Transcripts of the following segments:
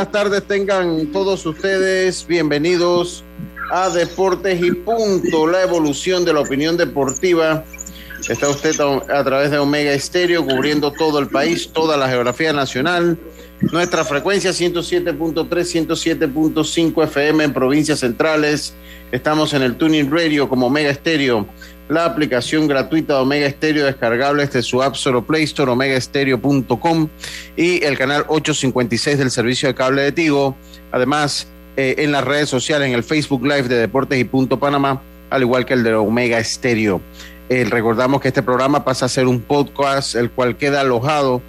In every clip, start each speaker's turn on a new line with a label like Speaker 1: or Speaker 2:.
Speaker 1: Buenas tardes tengan todos ustedes. Bienvenidos a Deportes y Punto, la evolución de la opinión deportiva. Está usted a través de Omega Estéreo cubriendo todo el país, toda la geografía nacional. Nuestra frecuencia 107.3, 107.5 FM en provincias centrales. Estamos en el Tuning Radio como Omega Estéreo la aplicación gratuita de Omega Stereo descargable desde su App Store Play Store, omegastereo.com y el canal 856 del servicio de cable de Tigo. Además, eh, en las redes sociales, en el Facebook Live de Deportes y Punto Panamá, al igual que el de Omega Stereo. Eh, recordamos que este programa pasa a ser un podcast, el cual queda alojado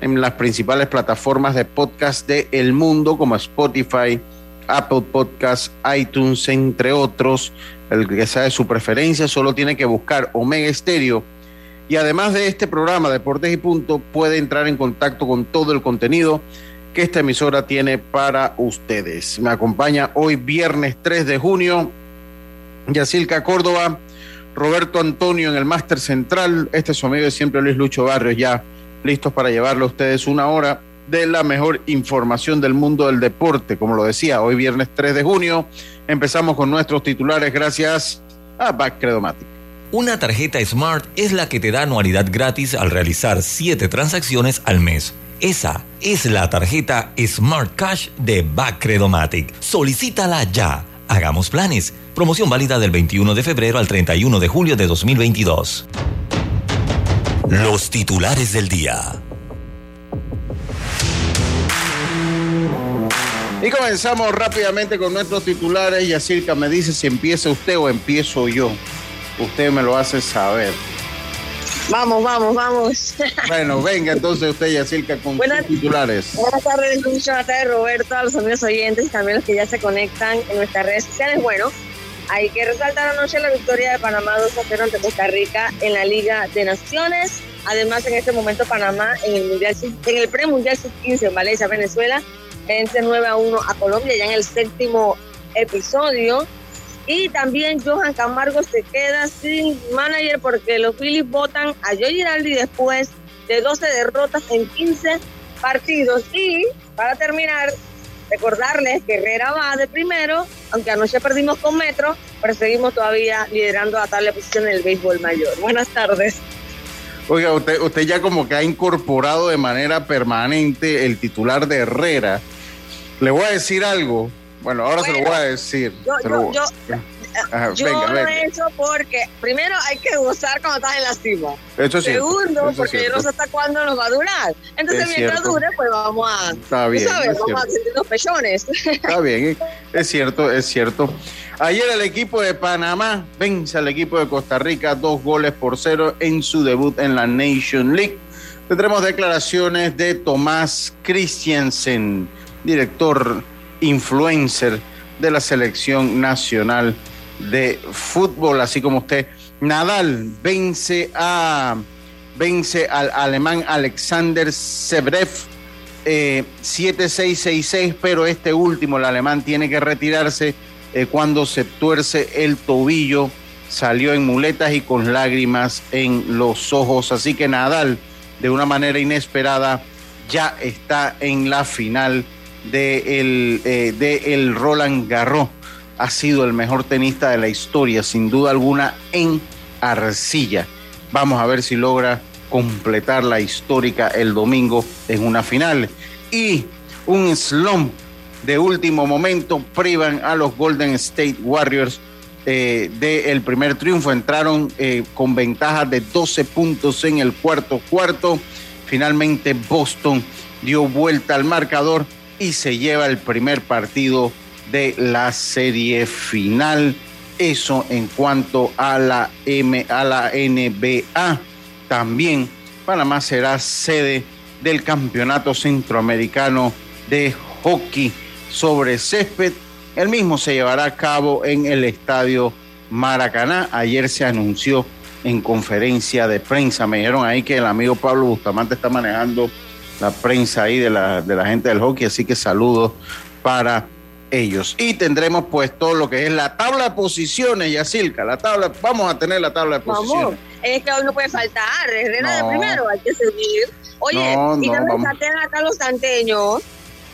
Speaker 1: en las principales plataformas de podcast de el mundo, como Spotify, Apple Podcasts, iTunes, entre otros el que sea de su preferencia solo tiene que buscar Omega Estéreo. Y además de este programa Deportes y Punto, puede entrar en contacto con todo el contenido que esta emisora tiene para ustedes. Me acompaña hoy viernes 3 de junio, Yacilca Córdoba, Roberto Antonio en el Máster Central, este es su amigo de siempre Luis Lucho Barrios, ya listos para llevarle a ustedes una hora de la mejor información del mundo del deporte. Como lo decía, hoy viernes 3 de junio empezamos con nuestros titulares gracias a Backcredomatic.
Speaker 2: Una tarjeta Smart es la que te da anualidad gratis al realizar 7 transacciones al mes. Esa es la tarjeta Smart Cash de Backcredomatic. Solicítala ya. Hagamos planes. Promoción válida del 21 de febrero al 31 de julio de 2022. Los titulares del día.
Speaker 1: Y comenzamos rápidamente con nuestros titulares. Yacirca me dice si empieza usted o empiezo yo. Usted me lo hace saber.
Speaker 3: Vamos, vamos, vamos.
Speaker 1: Bueno, venga entonces usted, Yacirca, con sus titulares.
Speaker 3: Buenas tardes, Lucho. Buenas tardes, Roberto, a los amigos oyentes y también los que ya se conectan en nuestras redes sociales. Bueno, hay que resaltar anoche la victoria de Panamá 2 a 0 ante Costa Rica en la Liga de Naciones. Además, en este momento Panamá en el Mundial en el pre-mundial sub-15 en Valencia, Venezuela, vence 9 a 1 a Colombia ya en el séptimo episodio. Y también Johan Camargo se queda sin manager porque los Phillies votan a Joe Giraldi después de 12 derrotas en 15 partidos. Y para terminar, recordarles que Herrera va de primero, aunque anoche perdimos con Metro, pero seguimos todavía liderando a tal posición en el béisbol mayor. Buenas tardes.
Speaker 1: Oiga, usted, usted ya como que ha incorporado de manera permanente el titular de Herrera le voy a decir algo. Bueno, ahora se lo voy a decir.
Speaker 3: Yo, yo, eso porque primero hay que gozar cuando estás en la cima.
Speaker 1: Eso
Speaker 3: Segundo, porque yo no sé hasta cuándo nos va a durar. Entonces, mientras dure, pues vamos a.
Speaker 1: Está bien.
Speaker 3: vamos a sentir los pechones.
Speaker 1: Está bien, es cierto, es cierto. Ayer el equipo de Panamá vence al equipo de Costa Rica dos goles por cero en su debut en la Nation League. Tendremos declaraciones de Tomás Christiansen director influencer de la selección nacional de fútbol, así como usted. Nadal vence a vence al alemán Alexander Zverev eh, 7-6-6-6, pero este último, el alemán, tiene que retirarse eh, cuando se tuerce el tobillo, salió en muletas y con lágrimas en los ojos. Así que Nadal, de una manera inesperada, ya está en la final de el, eh, de Roland Garros. Ha sido el mejor tenista de la historia, sin duda alguna, en arcilla. Vamos a ver si logra completar la histórica el domingo en una final. Y un slump de último momento privan a los Golden State Warriors eh, del primer triunfo. Entraron eh, con ventaja de 12 puntos en el cuarto cuarto. Finalmente Boston dio vuelta al marcador y se lleva el primer partido de la serie final. Eso en cuanto a la M, a la NBA. También Panamá será sede del Campeonato Centroamericano de Hockey sobre césped. El mismo se llevará a cabo en el Estadio Maracaná. Ayer se anunció en conferencia de prensa. Me dijeron ahí que el amigo Pablo Bustamante está manejando la prensa ahí de la, de la gente del hockey, así que saludos para ellos. Y tendremos pues todo lo que es la tabla de posiciones, Yacilca, la tabla, vamos a tener la tabla de posiciones.
Speaker 3: Vamos. Es que hoy no puede faltar, Herrera de primero, hay que seguir. Oye,
Speaker 1: No,
Speaker 3: y
Speaker 1: no,
Speaker 3: también acá los santeños,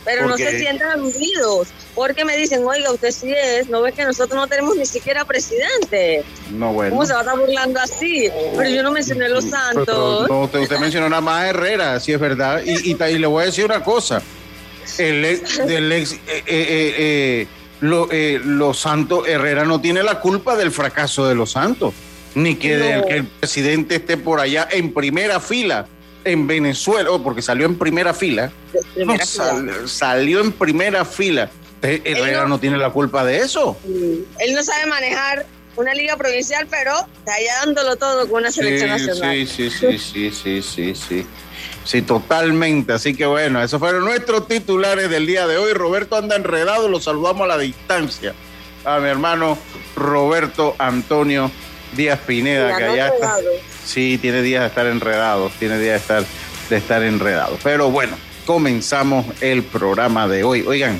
Speaker 3: pero
Speaker 1: ¿Por
Speaker 3: no
Speaker 1: qué?
Speaker 3: se sientan aludidos, porque me dicen, oiga, usted sí es, no ve que nosotros no tenemos ni siquiera presidente.
Speaker 1: No, bueno.
Speaker 3: ¿Cómo se va a estar burlando así? Pero yo no mencioné los
Speaker 1: Pero,
Speaker 3: santos.
Speaker 1: no, usted, usted mencionó nada más a Herrera, sí es verdad. Y, y, y le voy a decir una cosa. El ex, del ex, eh, eh, eh, lo- los Santos, Herrera no tiene la culpa del fracaso de los Santos, ni que, del que el presidente esté por allá en primera fila en Venezuela, oh, porque salió en primera fila. No, salió en primera fila. Herrera
Speaker 3: no-
Speaker 1: no tiene la culpa de eso.
Speaker 3: Él no sabe manejar una liga provincial, pero está allá dándolo todo con una selección nacional.
Speaker 1: Sí, sí, sí, sí, sí, sí, sí. Sí, totalmente. Así que bueno, esos fueron nuestros titulares del día de hoy. Roberto anda enredado, lo saludamos a la distancia. A mi hermano Roberto Antonio Díaz Pineda,
Speaker 3: Mira,
Speaker 1: que
Speaker 3: no
Speaker 1: allá está. Sí, tiene días de estar enredado, tiene días de estar, de estar enredado. Pero bueno, comenzamos el programa de hoy. Oigan,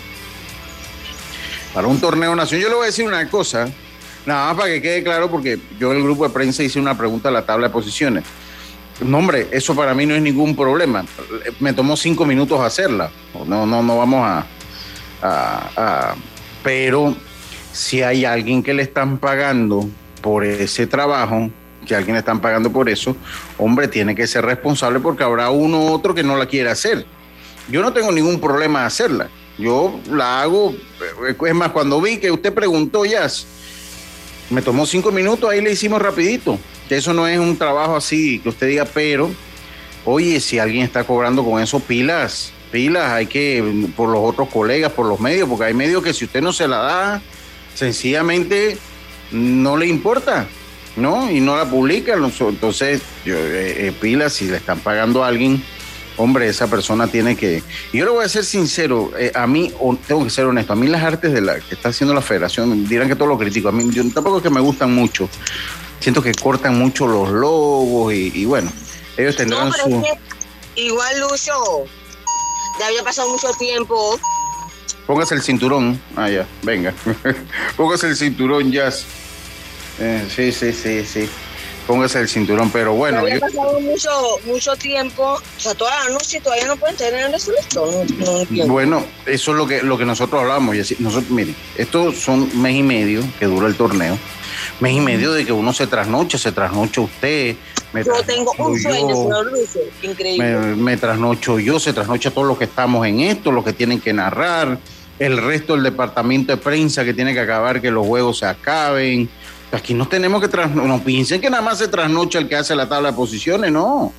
Speaker 1: para un torneo nacional, yo le voy a decir una cosa, nada más para que quede claro, porque yo en el grupo de prensa hice una pregunta a la tabla de posiciones. No, hombre, eso para mí no es ningún problema. Me tomó cinco minutos hacerla. No, no, no vamos a, Pero si hay alguien que le están pagando por ese trabajo, que alguien le están pagando por eso, hombre, tiene que ser responsable porque habrá uno u otro que no la quiere hacer. Yo no tengo ningún problema hacerla. Yo la hago. Es más, cuando vi que usted preguntó, Jazz, me tomó cinco minutos, ahí le hicimos rapidito. Eso no es un trabajo así que usted diga, pero, oye, si alguien está cobrando con eso, pilas, pilas, hay que, por los otros colegas, por los medios, porque hay medios que si usted no se la da, sencillamente no le importa, ¿no? Y no la publican. Entonces, yo, eh, eh, pilas, si le están pagando a alguien, hombre, esa persona tiene que... Y yo le voy a ser sincero, eh, a mí, tengo que ser honesto, a mí las artes de la que está haciendo la federación, dirán que todo lo critico, a mí yo, tampoco es que me gustan mucho, siento que cortan mucho los logos y, y bueno, ellos tendrán
Speaker 3: No, pero
Speaker 1: su...
Speaker 3: es que igual, Lucho, ya había pasado mucho tiempo.
Speaker 1: Póngase el cinturón, ah ya, venga, póngase el cinturón, Jazz. Eh, sí, sí, sí, sí, póngase el cinturón, pero
Speaker 3: ya
Speaker 1: bueno,
Speaker 3: había
Speaker 1: yo-
Speaker 3: pasado mucho, mucho tiempo. O sea, toda la noche todavía no pueden tener resolución. No.
Speaker 1: Bueno, eso es lo que, lo que nosotros hablamos. Y así, nosotros, miren, esto son mes y medio que dura el torneo. Mes y medio de que uno se trasnoche, se trasnocha usted. Me
Speaker 3: Yo tengo un sueño,
Speaker 1: yo,
Speaker 3: señor Lucho. Increíble.
Speaker 1: Me, me trasnocho yo, se trasnocha todos los que estamos en esto, los que tienen que narrar, el resto del departamento de prensa que tiene que acabar que los juegos se acaben. Aquí no tenemos que trasnochar, no piensen que nada más se trasnocha el que hace la tabla de posiciones, no.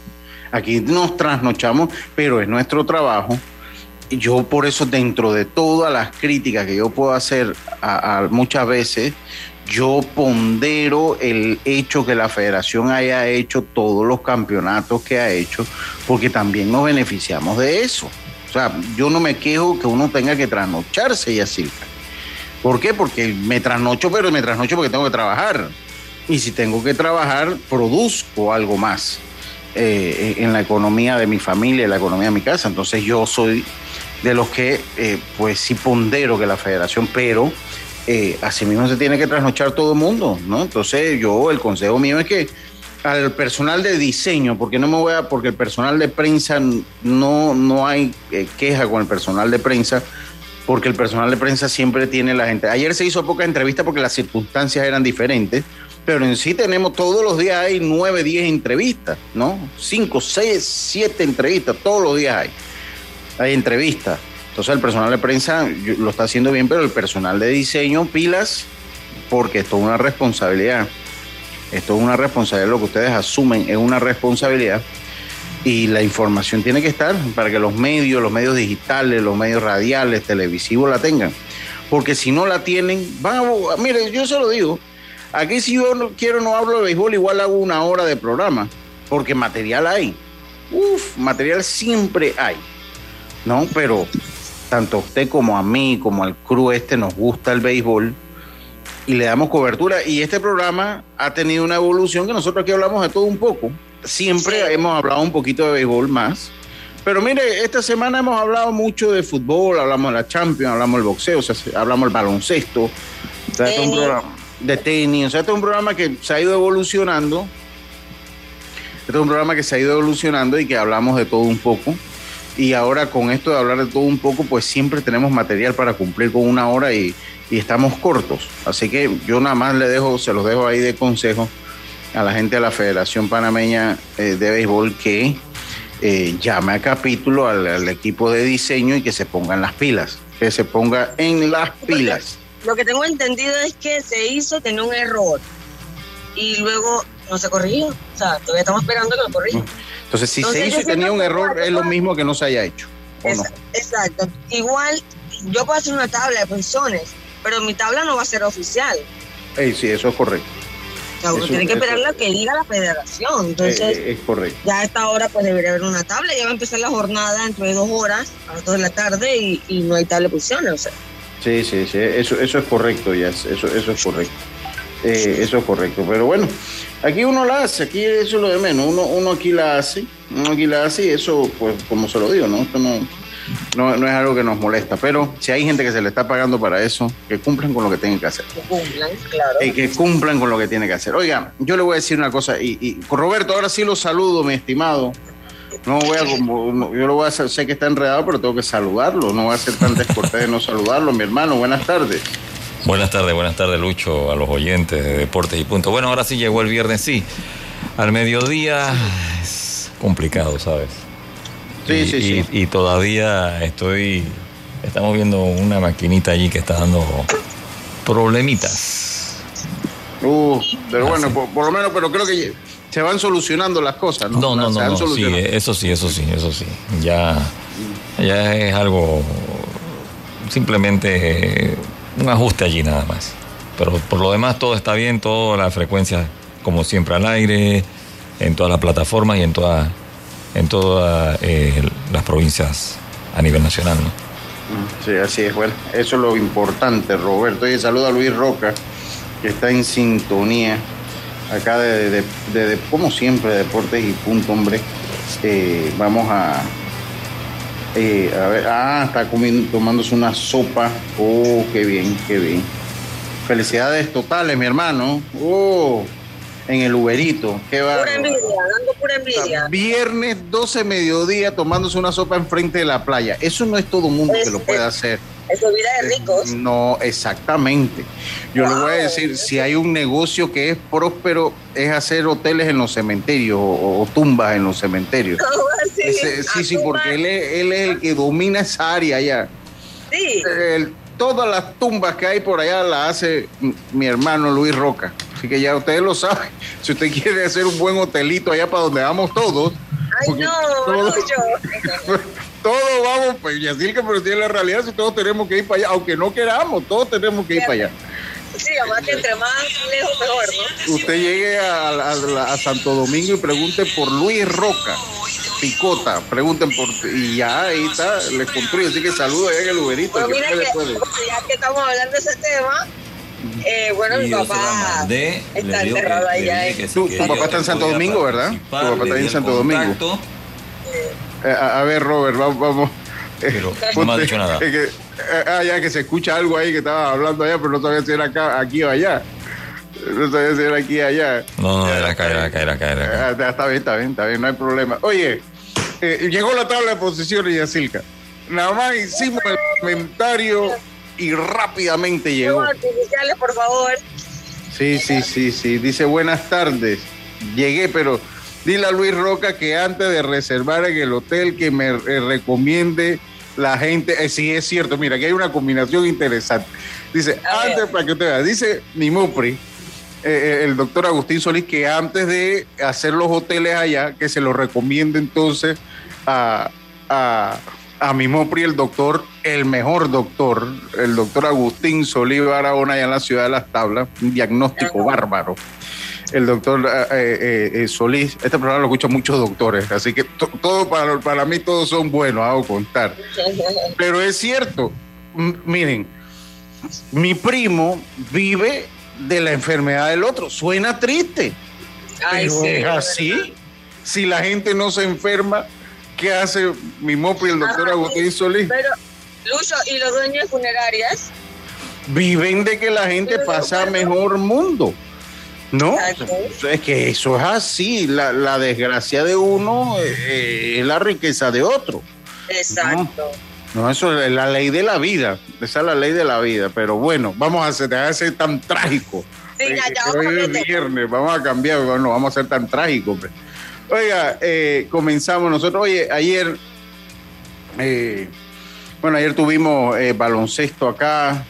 Speaker 1: Aquí nos trasnochamos, pero es nuestro trabajo. Yo por eso dentro de todas las críticas que yo puedo hacer a, a muchas veces, yo pondero el hecho que la federación haya hecho todos los campeonatos que ha hecho, porque también nos beneficiamos de eso. O sea, yo no me quejo que uno tenga que trasnocharse y así. ¿Por qué? Porque me trasnocho, pero me trasnocho porque tengo que trabajar. Y si tengo que trabajar, produzco algo más. eh, en la economía de mi familia, en la economía de mi casa. Entonces yo soy de los que, eh, pues sí pondero que la federación, pero eh, así mismo se tiene que trasnochar todo el mundo, ¿no? Entonces yo, el consejo mío es que al personal de diseño, porque no me voy a, porque el personal de prensa no, no hay eh, queja con el personal de prensa, porque el personal de prensa siempre tiene la gente. Ayer se hizo poca entrevista porque las circunstancias eran diferentes, pero en sí tenemos todos los días hay nueve, diez entrevistas, ¿no? Cinco, seis, siete entrevistas, todos los días hay. Hay entrevistas. Entonces el personal de prensa lo está haciendo bien, pero el personal de diseño, pilas, porque esto es una responsabilidad. Esto es una responsabilidad, lo que ustedes asumen es una responsabilidad y la información tiene que estar para que los medios, los medios digitales, los medios radiales, televisivos la tengan. Porque si no la tienen, van a... Mire, yo se lo digo, aquí si yo no quiero, no hablo de béisbol, igual hago una hora de programa, porque material hay. Uf, material siempre hay. ¿No? Pero tanto a usted como a mí, como al crew este, nos gusta el béisbol y le damos cobertura. Y este programa ha tenido una evolución que nosotros aquí hablamos de todo un poco. Siempre hemos hablado un poquito de béisbol más. Pero mire, esta semana hemos hablado mucho de fútbol, hablamos de la Champions, hablamos del boxeo, o sea, hablamos del baloncesto, o sea, este es un programa de tenis, o sea, este es un programa que se ha ido evolucionando. Este es un programa que se ha ido evolucionando y que hablamos de todo un poco. Y ahora con esto de hablar de todo un poco, pues siempre tenemos material para cumplir con una hora y, y estamos cortos. Así que yo nada más le dejo, se los dejo ahí de consejo a la gente de la Federación Panameña eh, de Béisbol que eh, llame a capítulo al, al, equipo de diseño y que se pongan las pilas, que se ponga en las pilas.
Speaker 3: Lo que tengo entendido es que se hizo, tenía un error y luego no se corrigió. O sea, todavía estamos esperando que lo corrija.
Speaker 1: Entonces, si Entonces, se hizo y tenía un error, es lo mismo que no se haya hecho.
Speaker 3: Exacto, no? exacto. Igual, yo puedo hacer una tabla de posiciones, pero mi tabla no va a ser oficial.
Speaker 1: Hey, sí, eso es correcto.
Speaker 3: O sea, uno eso, tiene que esperar lo que diga la federación. Entonces,
Speaker 1: eh, es correcto.
Speaker 3: Ya a esta hora pues debería haber una tabla. Ya va a empezar la jornada dentro de dos horas, a las dos de la tarde, y, y no hay tabla de posiciones. O sea.
Speaker 1: Sí, sí, sí. Eso, eso es correcto, ya. Eso, eso es correcto. Eh, eso es correcto. Pero bueno, aquí uno la hace, aquí eso es lo de menos. Uno, uno aquí la hace, uno aquí la hace y eso, pues, como se lo digo, ¿no? Esto no, no, no, es algo que nos molesta, pero si hay gente que se le está pagando para eso, que cumplan con lo que tienen que hacer.
Speaker 3: Que cumplan, claro.
Speaker 1: Eh, que cumplan con lo que tienen que hacer. Oiga, yo le voy a decir una cosa, y, y Roberto, ahora sí lo saludo, mi estimado. No voy a, yo lo voy a hacer, sé que está enredado, pero tengo que saludarlo. No voy a ser tan descortés de no saludarlo, mi hermano. Buenas tardes.
Speaker 2: Buenas tardes, buenas tardes, Lucho, a los oyentes de Deportes y Punto. Bueno, ahora sí llegó el viernes, sí. Al mediodía es complicado, ¿sabes?
Speaker 1: Sí,
Speaker 2: y,
Speaker 1: sí, sí.
Speaker 2: y todavía estoy. Estamos viendo una maquinita allí que está dando problemitas.
Speaker 1: Uh, pero bueno, por, por, lo menos, pero creo que se van solucionando las cosas, ¿no?
Speaker 2: No, no, no, no sí, eso sí, eso sí, eso sí. Ya, ya es algo simplemente un ajuste allí nada más. Pero por lo demás todo está bien, todas las frecuencias como siempre al aire, en todas las plataformas y en todas en todas eh, las provincias a nivel nacional.
Speaker 1: Sí, así es. Bueno, eso es lo importante, Roberto. Y saludo a Luis Roca, que está en sintonía acá de, de, de, de como siempre, Deportes y Punto, hombre. Eh, vamos a, eh, a ver, ah, está comiendo, tomándose una sopa. Oh, qué bien, qué bien. Felicidades totales, mi hermano. Oh, en el Uberito. Qué va.
Speaker 3: Pura envidia, dando pura envidia.
Speaker 1: Viernes 12 mediodía tomándose una sopa enfrente de la playa. Eso no es todo mundo
Speaker 3: Es-
Speaker 1: que lo puede
Speaker 3: es-
Speaker 1: hacer.
Speaker 3: Eso vida de ricos.
Speaker 1: No, exactamente. Yo le voy a decir, si hay un negocio que es próspero, es hacer hoteles en los cementerios o, o tumbas en los cementerios.
Speaker 3: ¿Cómo así?
Speaker 1: Ese- sí, sí, porque él es, él es el que domina esa área allá.
Speaker 3: Sí.
Speaker 1: El- todas las tumbas que hay por allá las hace mi hermano Luis Roca. Así que ya ustedes lo saben. Si usted quiere hacer un buen hotelito allá para donde vamos todos.
Speaker 3: Ay, no,
Speaker 1: todos-
Speaker 3: Lucho.
Speaker 1: Todos vamos, pues, y así que pero tiene la realidad si todos tenemos que ir para allá, aunque no queramos, todos tenemos que ir para allá.
Speaker 3: Sí, además que entre más lejos mejor, ¿no?
Speaker 1: Usted llegue a, a- a Santo Domingo y pregunte por Luis Roca, Picota, pregunten por y ya ahí está, les construye, así que saludo allá en el Uberito. Que
Speaker 3: mira que, ya que estamos hablando de ese tema, Eh, bueno, mi papá está enterrado allá.
Speaker 1: Tu, papá está en Santo Domingo, ¿verdad? Tu papá está en Santo Domingo. Eh, a, ver, Robert, vamos. vamos.
Speaker 2: Pero no me ha dicho nada.
Speaker 1: que, eh, ah, ya que se escucha algo ahí que estaba hablando allá, pero no sabía si era acá, aquí o allá. No sabía si era aquí o allá.
Speaker 2: No, no, era acá, era acá, era acá. Era
Speaker 1: acá. Ah, está bien, está bien, está bien, no hay problema. Oye, eh, llegó la tabla de posiciones, Yacilca. Nada más hicimos el comentario y rápidamente llegó.
Speaker 3: Artificiales, por favor.
Speaker 1: Sí, sí, sí, sí. Dice buenas tardes. Llegué, pero dile a Luis Roca que antes de reservar en el hotel que me eh, recomiende la gente. Eh, sí, es cierto. Mira, aquí hay una combinación interesante. Dice, antes, para que usted vea, dice Nimupri, eh, el doctor Agustín Solís, que antes de hacer los hoteles allá, que se lo recomiende entonces a, a a mi Mopri, el doctor, el mejor doctor, el doctor Agustín Solí Barahona, allá en la ciudad de Las Tablas, un diagnóstico bárbaro. El doctor eh, eh, eh, Solís, este programa lo escuchan muchos doctores, así que todo para, para mí todos son buenos, hago contar. Pero es cierto, miren, mi primo vive de la enfermedad del otro, suena triste, pero es así. Si la gente no se enferma, ¿Qué hace mi MOPI, el doctor Agustín Solís?
Speaker 3: Pero, Lucho, ¿y los dueños de funerarias?
Speaker 1: Viven de que la gente pasa mejor mundo. No, es que eso es así. La, desgracia de uno eh, es la riqueza de otro.
Speaker 3: Exacto.
Speaker 1: No, eso es la ley de la vida. Esa es la ley de la vida. Pero bueno, vamos a hacer, a ser tan trágico.
Speaker 3: Sí, ya, ya,
Speaker 1: hoy es viernes, vamos a cambiar, bueno, vamos a ser tan trágicos. Pues. Oiga, eh, comenzamos nosotros. Oye, ayer, eh, bueno, ayer tuvimos eh, baloncesto acá.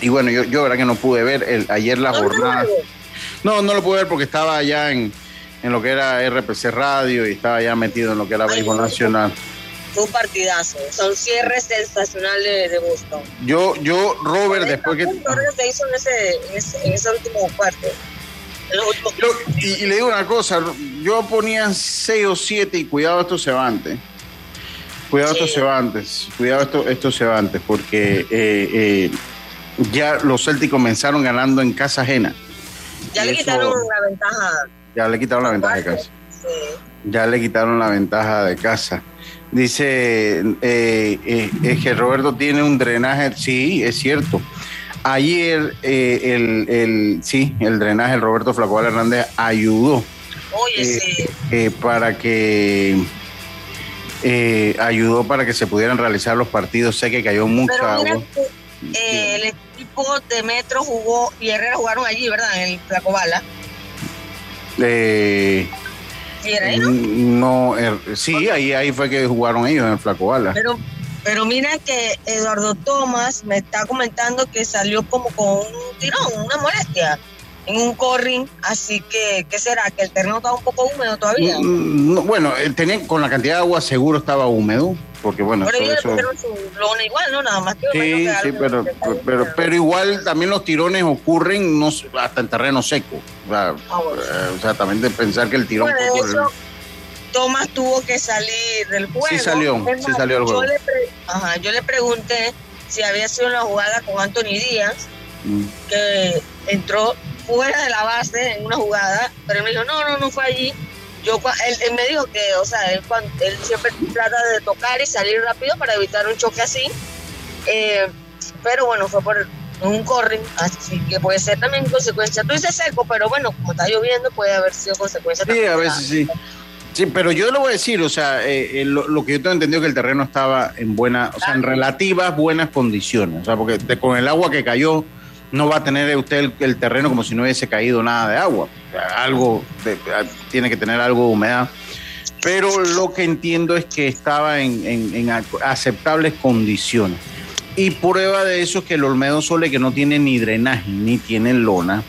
Speaker 1: Y bueno, yo, yo verdad que no pude ver el, ayer la jornada. No, no lo pude ver porque estaba allá en, lo que era RPC Radio y estaba ya metido en lo que era Béisbol Nacional.
Speaker 3: Fue un partidazo. Son cierres sensacionales de, Boston.
Speaker 1: Yo, yo, Robert, después que.
Speaker 3: se hizo en ese, en ese, en ese último cuarto?
Speaker 1: y, le digo una cosa, yo ponía 6 o 7 y cuidado estos Cebantes. Cuidado estos Cebantes, cuidado estos, estos Cebantes, porque eh, eh, ya los Celtics comenzaron ganando en casa ajena.
Speaker 3: Ya le quitaron la ventaja.
Speaker 1: Ya le quitaron la ventaja de casa. Ya le quitaron la ventaja de casa. Dice eh, que Roberto tiene un drenaje, sí, es cierto. Ayer eh, el, el, sí, el drenaje, el Roberto Flacual Hernández ayudó.
Speaker 3: Eh,
Speaker 1: eh, para que ayudó para que se pudieran realizar los partidos. Sé que cayó mucha agua.
Speaker 3: El equipo de Metro jugó y Herrera jugaron allí, ¿verdad? En el Flacobala.
Speaker 1: Eh, no, sí, ahí, ahí fue que jugaron ellos en el Flacobala.
Speaker 3: Pero pero mira que Eduardo Tomás me está comentando que salió como con un tirón, una molestia en un corring, así que, ¿qué será? ¿Que el terreno estaba un poco húmedo todavía?
Speaker 1: Mm, mm, bueno, tenía, con la cantidad de agua seguro estaba húmedo, porque bueno...
Speaker 3: Pero ellos pusieron su lona igual, ¿no? Nada más que...
Speaker 1: Sí, sí, pero, pero, pero, igual también los tirones ocurren no, hasta en terreno seco. O sea, ah, eh, también de pensar que el tirón...
Speaker 3: Tomás tuvo que salir del juego.
Speaker 1: Sí salió, sí salió del juego.
Speaker 3: Yo le, Ajá, yo le pregunté si había sido una jugada con Anthony Díaz, mm. que entró fuera de la base en una jugada, pero él me dijo, no, no, no fue allí. Yo, él, me dijo que, o sea, él, siempre trata de tocar y salir rápido para evitar un choque así. Eh, pero bueno, fue por un corring, así que puede ser también consecuencia. Tú dices seco, pero bueno, como está lloviendo, puede haber sido consecuencia.
Speaker 1: Sí, a veces sí. Sí, pero yo le voy a decir, o sea, eh, eh, lo, que yo tengo entendido es que el terreno estaba en buena, o sea, en relativas buenas condiciones. O sea, porque con el agua que cayó, no va a tener usted el, terreno como si no hubiese caído nada de agua. Algo, tiene que tener algo de humedad. Pero lo que entiendo es que estaba en, aceptables condiciones. Y prueba de eso es que el Olmedo Sole, que no tiene ni drenaje ni tiene lona.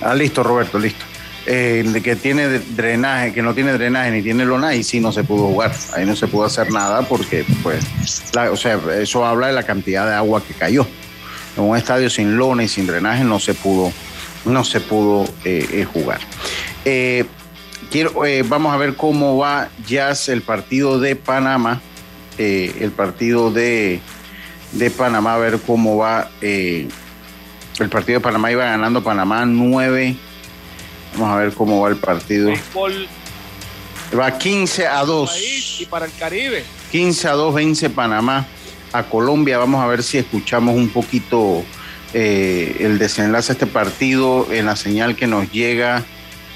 Speaker 1: Ah, listo, Roberto, listo eh, que tiene drenaje, que no tiene drenaje ni tiene lona, ahí sí no se pudo jugar, ahí no se pudo hacer nada porque, pues, o sea, eso habla de la cantidad de agua que cayó. En un estadio sin lona y sin drenaje no se pudo, no se pudo eh, eh, jugar. quiero, vamos a ver cómo va ya el partido de Panamá, el partido de de Panamá, a ver cómo va eh, el partido de Panamá. Iba ganando Panamá 9. Vamos a ver cómo va el partido. Va 15 a 2.
Speaker 4: Y para el Caribe.
Speaker 1: 15 a 2 vence Panamá a Colombia. Vamos a ver si escuchamos un poquito eh, el desenlace de este partido en la señal que nos llega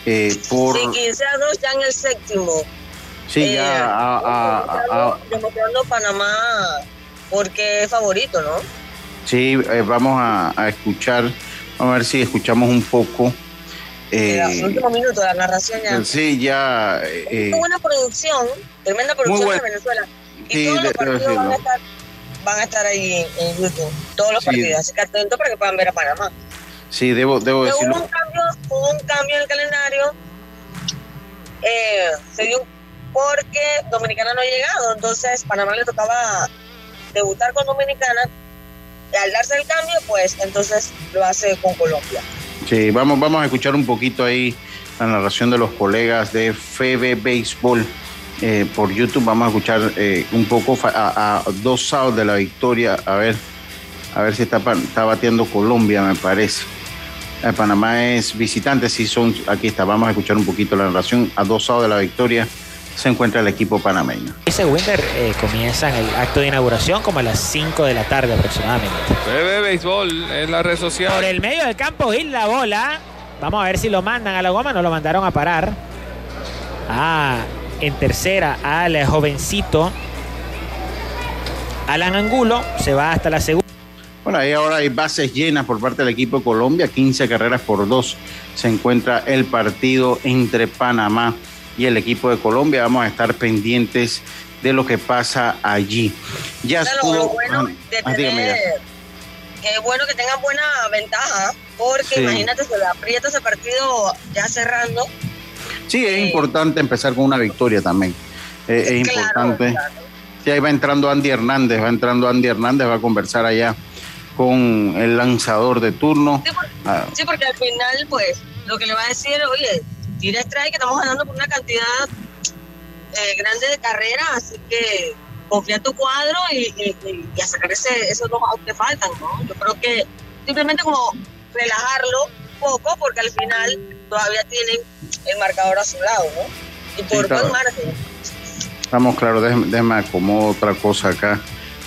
Speaker 1: eh, por...
Speaker 3: Sí, 15 a 2 ya en el séptimo.
Speaker 1: Sí,
Speaker 3: Eh,
Speaker 1: ya a- a- a-
Speaker 3: demostrando Panamá porque es favorito, ¿no?
Speaker 1: sí, eh, vamos a, escuchar, vamos a ver si escuchamos un poco. Eh,
Speaker 3: minutos de la narración ya.
Speaker 1: sí, ya... eh,
Speaker 3: Muy buena producción, tremenda producción de Venezuela. Y
Speaker 1: Sí,
Speaker 3: todos los partidos van a, estar, van a estar ahí en, YouTube, todos los
Speaker 1: Sí.
Speaker 3: partidos. Así que atentos para que puedan ver a Panamá.
Speaker 1: sí, debo, debo
Speaker 3: Pero
Speaker 1: decirlo.
Speaker 3: hubo un cambio, hubo un cambio en el calendario. Eh, se dio porque Dominicana no ha llegado, entonces Panamá le tocaba debutar con Dominicana. Y al darse el cambio, pues entonces lo hace con Colombia.
Speaker 1: Sí, vamos, vamos a escuchar un poquito ahí la narración de los colegas de FB Béisbol eh, por YouTube. Vamos a escuchar eh, un poco a, a dos outs de la victoria. A ver, a ver si está, está bateando Colombia, me parece. Eh, Panamá es visitante, sí son, aquí está. Vamos a escuchar un poquito la narración. A dos outs de la victoria se encuentra el equipo panameño.
Speaker 5: Ese Winter eh, comienzan el acto de inauguración como a las 5 de la tarde aproximadamente.
Speaker 4: Bebé Béisbol en la red social.
Speaker 5: Por el medio del campo, Gil la bola. Vamos a ver si lo mandan a la goma. No lo mandaron a parar. Ah, en tercera al jovencito Alan Angulo. Se va hasta la segunda.
Speaker 1: Bueno, ahí ahora hay bases llenas por parte del equipo de Colombia, 15 carreras por dos. Se encuentra el partido entre Panamá y el equipo de Colombia. Vamos a estar pendientes de lo que pasa allí. Ya estuvo-
Speaker 3: lo bueno de
Speaker 1: Ah,
Speaker 3: tener, que es bueno que tengan buena ventaja, porque
Speaker 1: Sí.
Speaker 3: imagínate, se le aprieta ese partido ya cerrando.
Speaker 1: Sí, es importante empezar con una victoria también. Eh, es
Speaker 3: Claro,
Speaker 1: importante.
Speaker 3: claro.
Speaker 1: Sí, ahí va entrando Andy Hernández, va entrando Andy Hernández, va a conversar allá con el lanzador de turno.
Speaker 3: Sí,
Speaker 1: Ah,
Speaker 3: Sí, porque al final, pues, lo que le va a decir, oye, tira strike, que estamos ganando por una cantidad eh, grande de carreras, así que confía en tu cuadro y, y- y- y a sacar ese, esos dos outs que faltan, ¿no? Yo creo que simplemente como relajarlo un poco, porque al final todavía tienen el marcador a su lado, ¿no? Y por
Speaker 1: claro.
Speaker 3: buen margen.
Speaker 1: Estamos claros, déjeme, déjeme acomodo otra cosa acá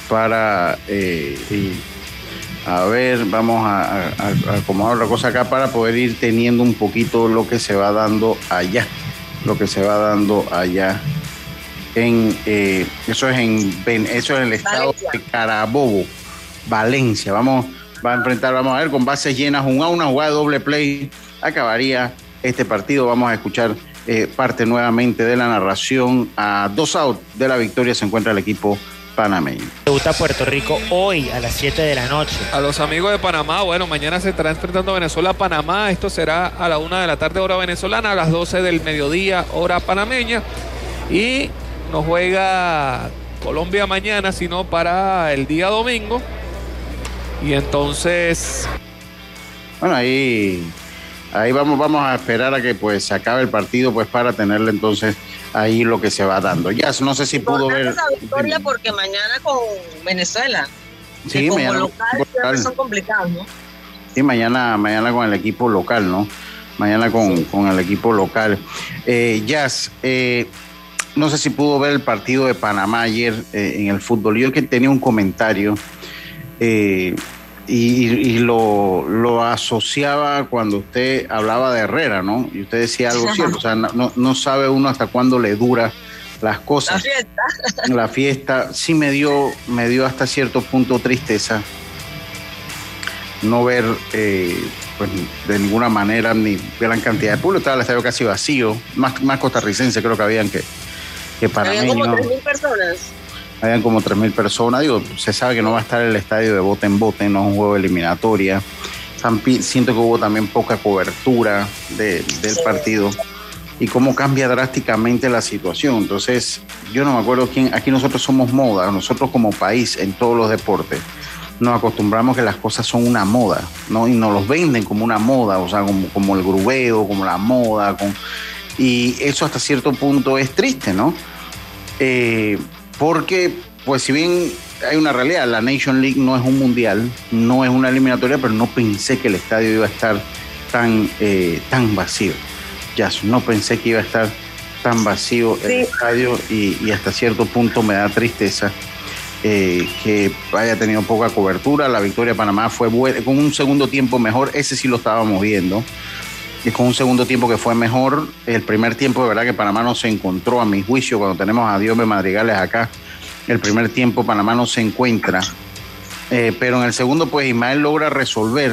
Speaker 1: para eh, y, a ver, vamos a, a- a acomodar otra cosa acá para poder ir teniendo un poquito lo que se va dando allá, lo que se va dando allá en eh, eso es en eso es en el estado
Speaker 3: Valencia.
Speaker 1: de Carabobo, Valencia. Vamos, va a enfrentar, vamos a ver, con bases llenas, un a una jugada de doble play, acabaría este partido. Vamos a escuchar eh, parte nuevamente de la narración. A dos outs de la victoria se encuentra el equipo panameño.
Speaker 5: Debuta Puerto Rico hoy a las 7 de la noche.
Speaker 4: A los amigos de Panamá, bueno, mañana se estará enfrentando Venezuela a Panamá. Esto será a la una de la tarde, hora venezolana, a las 12 del mediodía, hora panameña. Y no juega Colombia mañana, sino para el día domingo. Y entonces,
Speaker 1: Bueno, ahí, ahí vamos, vamos a esperar a que pues se acabe el partido pues para tenerle entonces ahí lo que se va dando. Ya, no sé si pudo ver.
Speaker 3: esa victoria porque mañana con Venezuela,
Speaker 1: Sí,
Speaker 3: que como
Speaker 1: mañana-
Speaker 3: local siempre
Speaker 1: local.
Speaker 3: son complicados, ¿no?
Speaker 1: Sí, mañana, mañana con el equipo local, ¿no? Mañana con, con el equipo local. Eh, Jazz, eh, no sé si pudo ver el partido de Panamá ayer eh, en el fútbol. Yo que tenía un comentario eh, y, y lo, lo asociaba cuando usted hablaba de Herrera, ¿no? Y usted decía algo
Speaker 3: Ajá.
Speaker 1: cierto. O sea, no, no- sabe uno hasta cuándo le dura las
Speaker 3: La
Speaker 1: cosas
Speaker 3: fiesta.
Speaker 1: la fiesta sí me dio, me dio hasta cierto punto tristeza no ver pues, de ninguna manera ni gran cantidad de público. Estaba el estadio casi vacío, más, más costarricense creo que habían que, que
Speaker 3: como
Speaker 1: panameños.
Speaker 3: 3.000 personas.
Speaker 1: Habían como 3.000 personas. Digo, se sabe que no va a estar el estadio de bote en bote, no es un juego de eliminatoria. Siento que hubo también poca cobertura de- del partido y cómo cambia drásticamente la situación. Entonces, yo no me acuerdo quién, aquí nosotros somos moda, nosotros como país en todos los deportes nos acostumbramos que las cosas son una moda, ¿no? Y nos los venden como una moda, o sea, como, como el grubeo, como la moda, con- y eso hasta cierto punto es triste, ¿no? Eh, porque, pues si bien hay una realidad, la Nation League no es un mundial, no es una eliminatoria, pero no pensé que el estadio iba a estar tan, eh, tan vacío. Ya, no pensé que iba a estar tan vacío el estadio y, hasta cierto punto me da tristeza eh, que haya tenido poca cobertura. La victoria de Panamá fue buena, con un segundo tiempo mejor, ese sí lo estábamos viendo. Y con un segundo tiempo que fue mejor, el primer tiempo de verdad que Panamá no se encontró, a mi juicio, cuando tenemos a Dios Madrigales acá, el primer tiempo Panamá no se encuentra. Eh, pero en el segundo, pues Ismael logra resolver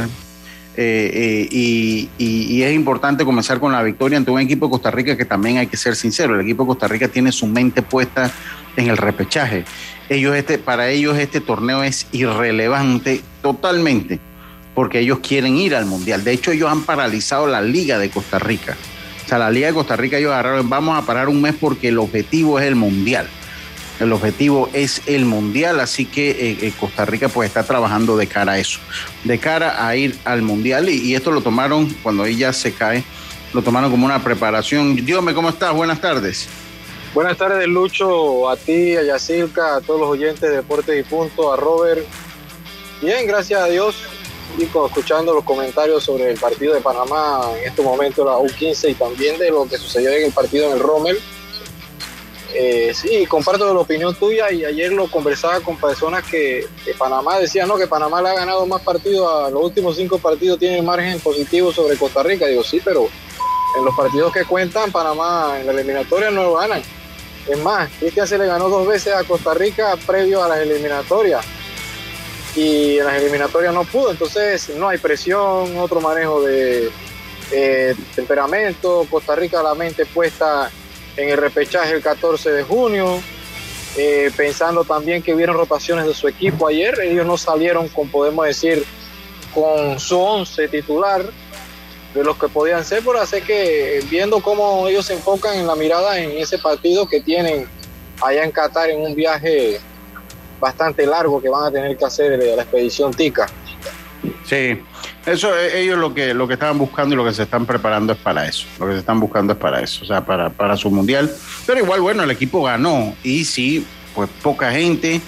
Speaker 1: eh, eh, y, es importante comenzar con la victoria ante un equipo de Costa Rica que también hay que ser sincero, el equipo de Costa Rica tiene su mente puesta en el repechaje. Ellos este, para ellos este torneo es irrelevante totalmente porque ellos quieren ir al Mundial. De hecho, ellos han paralizado la Liga de Costa Rica. O sea, la Liga de Costa Rica ellos agarraron, vamos a parar un mes porque el objetivo es el Mundial. El objetivo es el mundial, así que eh, eh, Costa Rica pues está trabajando de cara a eso, de cara a ir al mundial y, esto lo tomaron cuando ella se cae, lo tomaron como una preparación. Dígame cómo estás, buenas tardes.
Speaker 6: Buenas tardes Lucho, a ti, a Yacilca, a todos los oyentes de Deportes y Punto, a Robert. Bien, gracias a Dios, escuchando los comentarios sobre el partido de Panamá en este momento, la U15 y también de lo que sucedió en el partido en el Rommel eh, sí, comparto la opinión tuya y ayer lo conversaba con personas que, Panamá decía, no, que Panamá le ha ganado más partidos, a los últimos cinco partidos tiene margen positivo sobre Costa Rica. Digo, sí, pero en los partidos que cuentan, Panamá en la eliminatoria no lo ganan. Es más, Cristian se le ganó dos veces a Costa Rica previo a las eliminatorias y en las eliminatorias no pudo, entonces no hay presión, otro manejo de eh, temperamento, Costa Rica la mente puesta en el repechaje el 14 de junio, eh, pensando también que hubieron rotaciones de su equipo ayer, ellos no salieron con, podemos decir, con su once titular de los que podían ser, pero hace que viendo cómo ellos se enfocan en la mirada en ese partido que tienen allá en Qatar en un viaje bastante largo que van a tener que hacer de la expedición TICA.
Speaker 1: Sí, eso eh, ellos lo que lo que estaban buscando y lo que se están preparando es para eso. Lo que se están buscando es para eso, o sea, para, para su mundial. Pero igual, bueno, el equipo ganó y sí, pues poca gente,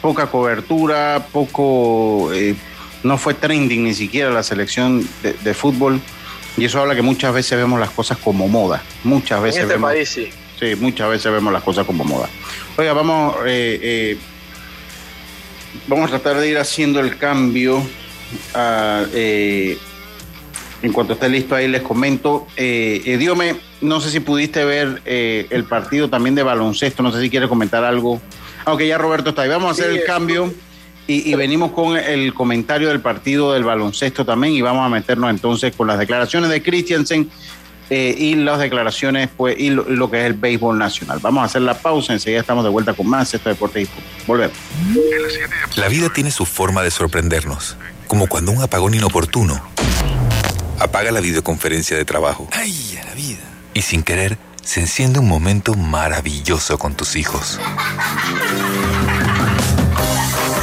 Speaker 1: poca cobertura, poco, eh, no fue trending ni siquiera la selección de, fútbol. Y eso habla que muchas veces vemos las cosas como moda. Muchas veces
Speaker 6: en este
Speaker 1: vemos,
Speaker 6: país sí.
Speaker 1: Sí, muchas veces vemos las cosas como moda. Oiga, vamos, eh, vamos a tratar de ir haciendo el cambio Ah, eh, en cuanto esté listo ahí les comento. Eh, eh no sé si pudiste ver eh, el partido también de baloncesto, no sé si quiere comentar algo. Aunque ya Roberto está ahí, vamos a hacer el cambio y, venimos con el comentario del partido del baloncesto también y vamos a meternos entonces con las declaraciones de Christiansen y las declaraciones pues y lo, que es el béisbol nacional. Vamos a hacer la pausa, enseguida estamos de vuelta con más esto deporte y volvemos.
Speaker 7: La vida tiene su forma de sorprendernos como cuando un apagón inoportuno apaga la videoconferencia de trabajo.
Speaker 8: ¡Ay, a la vida!
Speaker 7: Y sin querer, se enciende un momento maravilloso con tus hijos.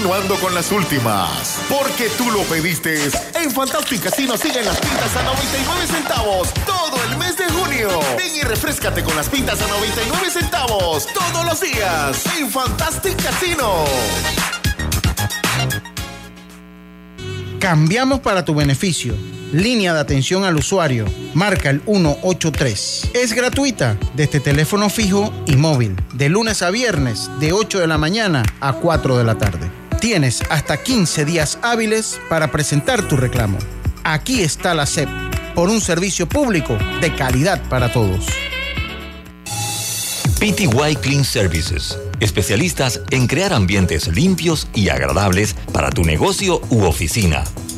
Speaker 9: Continuando con las últimas, porque tú lo pediste. En Fantastic Casino siguen las pintas a 99 centavos todo el mes de junio. Ven y refrescate con las pintas a 99 centavos todos los días en Fantastic Casino.
Speaker 10: Cambiamos para tu beneficio. Línea de atención al usuario. Marca el 183. Es gratuita desde teléfono fijo y móvil. De lunes a viernes, de 8 de la mañana a 4 de la tarde. Tienes hasta 15 días hábiles para presentar tu reclamo. Aquí está la SEP, por un servicio público de calidad para todos.
Speaker 2: PTY Clean Services, especialistas en crear ambientes limpios y agradables para tu negocio u oficina.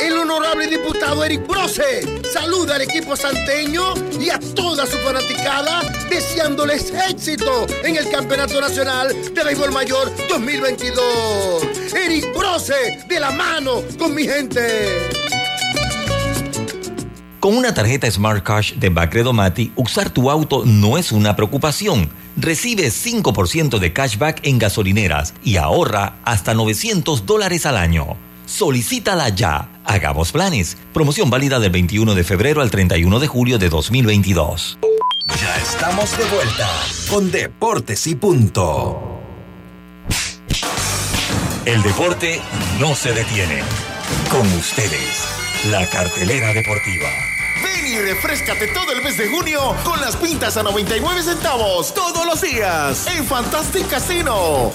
Speaker 8: El honorable diputado Eric Brose saluda al equipo santeño y a toda su fanaticada deseándoles éxito en el Campeonato Nacional de Béisbol Mayor 2022. Eric Brose, de la mano con mi gente.
Speaker 2: Con una tarjeta Smart Cash de Bacredomati, usar tu auto no es una preocupación. Recibe 5% de cashback en gasolineras y ahorra hasta 900 dólares al año. Solicítala ya. Hagamos planes. Promoción válida del 21 de febrero al 31 de julio de 2022.
Speaker 11: Ya estamos de vuelta con Deportes y Punto.
Speaker 2: El deporte no se detiene. Con ustedes, la cartelera deportiva.
Speaker 9: Ven y refrescate todo el mes de junio con las pintas a 99 centavos todos los días en Fantastic Casino.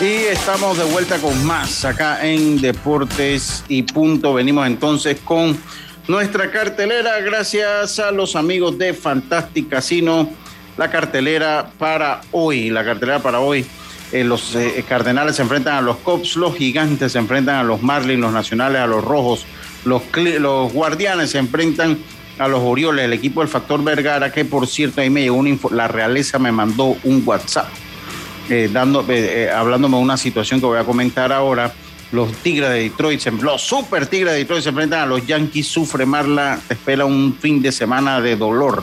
Speaker 1: Y estamos de vuelta con más acá en Deportes y Punto. Venimos entonces con nuestra cartelera gracias a los amigos de Fantastic Casino. La cartelera para hoy, la cartelera para hoy. Eh, los eh, Cardenales se enfrentan a los Cops, los Gigantes se enfrentan a los Marlins, los Nacionales a los Rojos, los, los Guardianes se enfrentan a los Orioles, el equipo del Factor Vergara, que por cierto ahí me llegó una info- la realeza me mandó un WhatsApp eh, dando, eh, hablándome de una situación que voy a comentar ahora. Los Tigres de Detroit, los Super Tigres de Detroit se enfrentan a los Yankees. Sufre Marla, espera un fin de semana de dolor.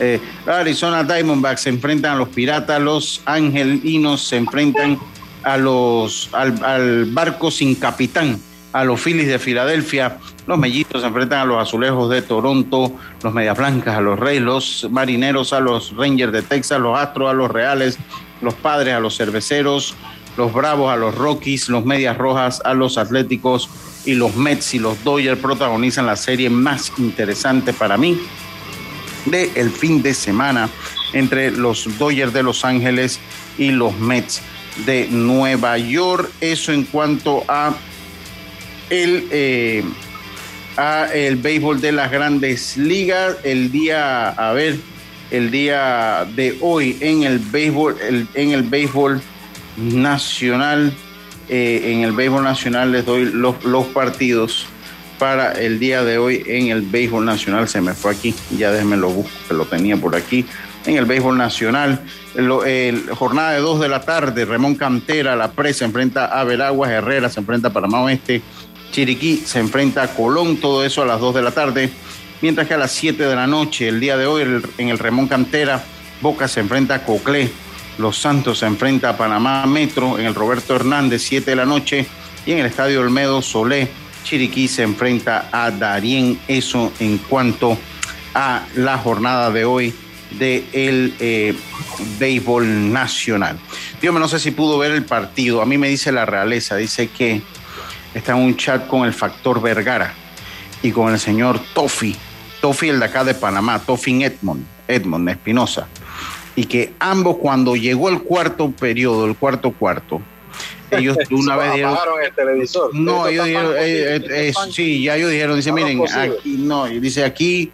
Speaker 1: Eh, Arizona Diamondbacks se enfrentan a los Piratas. Los Angelinos se enfrentan a los, al, al barco sin capitán, a los Phillies de Filadelfia. Los Mellitos se enfrentan a los Azulejos de Toronto, los Medias Blancas a los Reyes, los Marineros a los Rangers de Texas, los Astros a los Reales, los Padres a los Cerveceros, los Bravos a los Rockies, los Medias Rojas a los Atléticos y los Mets y los Dodgers protagonizan la serie más interesante para mí de el fin de semana entre los Dodgers de Los Ángeles y los Mets de Nueva York. Eso en cuanto a el, eh, a el béisbol de las grandes ligas. El día, a ver, el día de hoy en el béisbol, el- en el béisbol nacional, eh, en el béisbol nacional les doy los, los partidos para el día de hoy en el béisbol nacional. Se me fue aquí, ya déjenme lo busco, que lo tenía por aquí. En el béisbol nacional, lo- el- jornada de 2 de la tarde, Ramón Cantera, la presa enfrenta a Veraguas, Herrera se enfrenta a Panamá Oeste, Chiriquí se enfrenta a Colón, todo eso a las 2 de la tarde. Mientras que a las 7 de la noche, el día de hoy, en el Ramón Cantera, Boca se enfrenta a Coclé, Los Santos se enfrenta a Panamá Metro, en el Roberto Hernández, 7 de la noche, y en el Estadio Olmedo Solé, Chiriquí se enfrenta a Darién. Eso en cuanto a la jornada de hoy del el eh, béisbol nacional. Yo no sé si pudo ver el partido. A mí me dice la realeza, dice que está en un chat con el factor Vergara y con el señor Tofi, Tofi el de acá de Panamá, Tofi Edmond, Edmond Espinosa, y que ambos cuando llegó el cuarto periodo, el cuarto cuarto, ellos de una vez dijeron,
Speaker 6: apagaron el televisor.
Speaker 1: no, ellos dijeron, eh, eh, eh, sí, ya ellos dijeron, dice, miren, aquí no, y dice aquí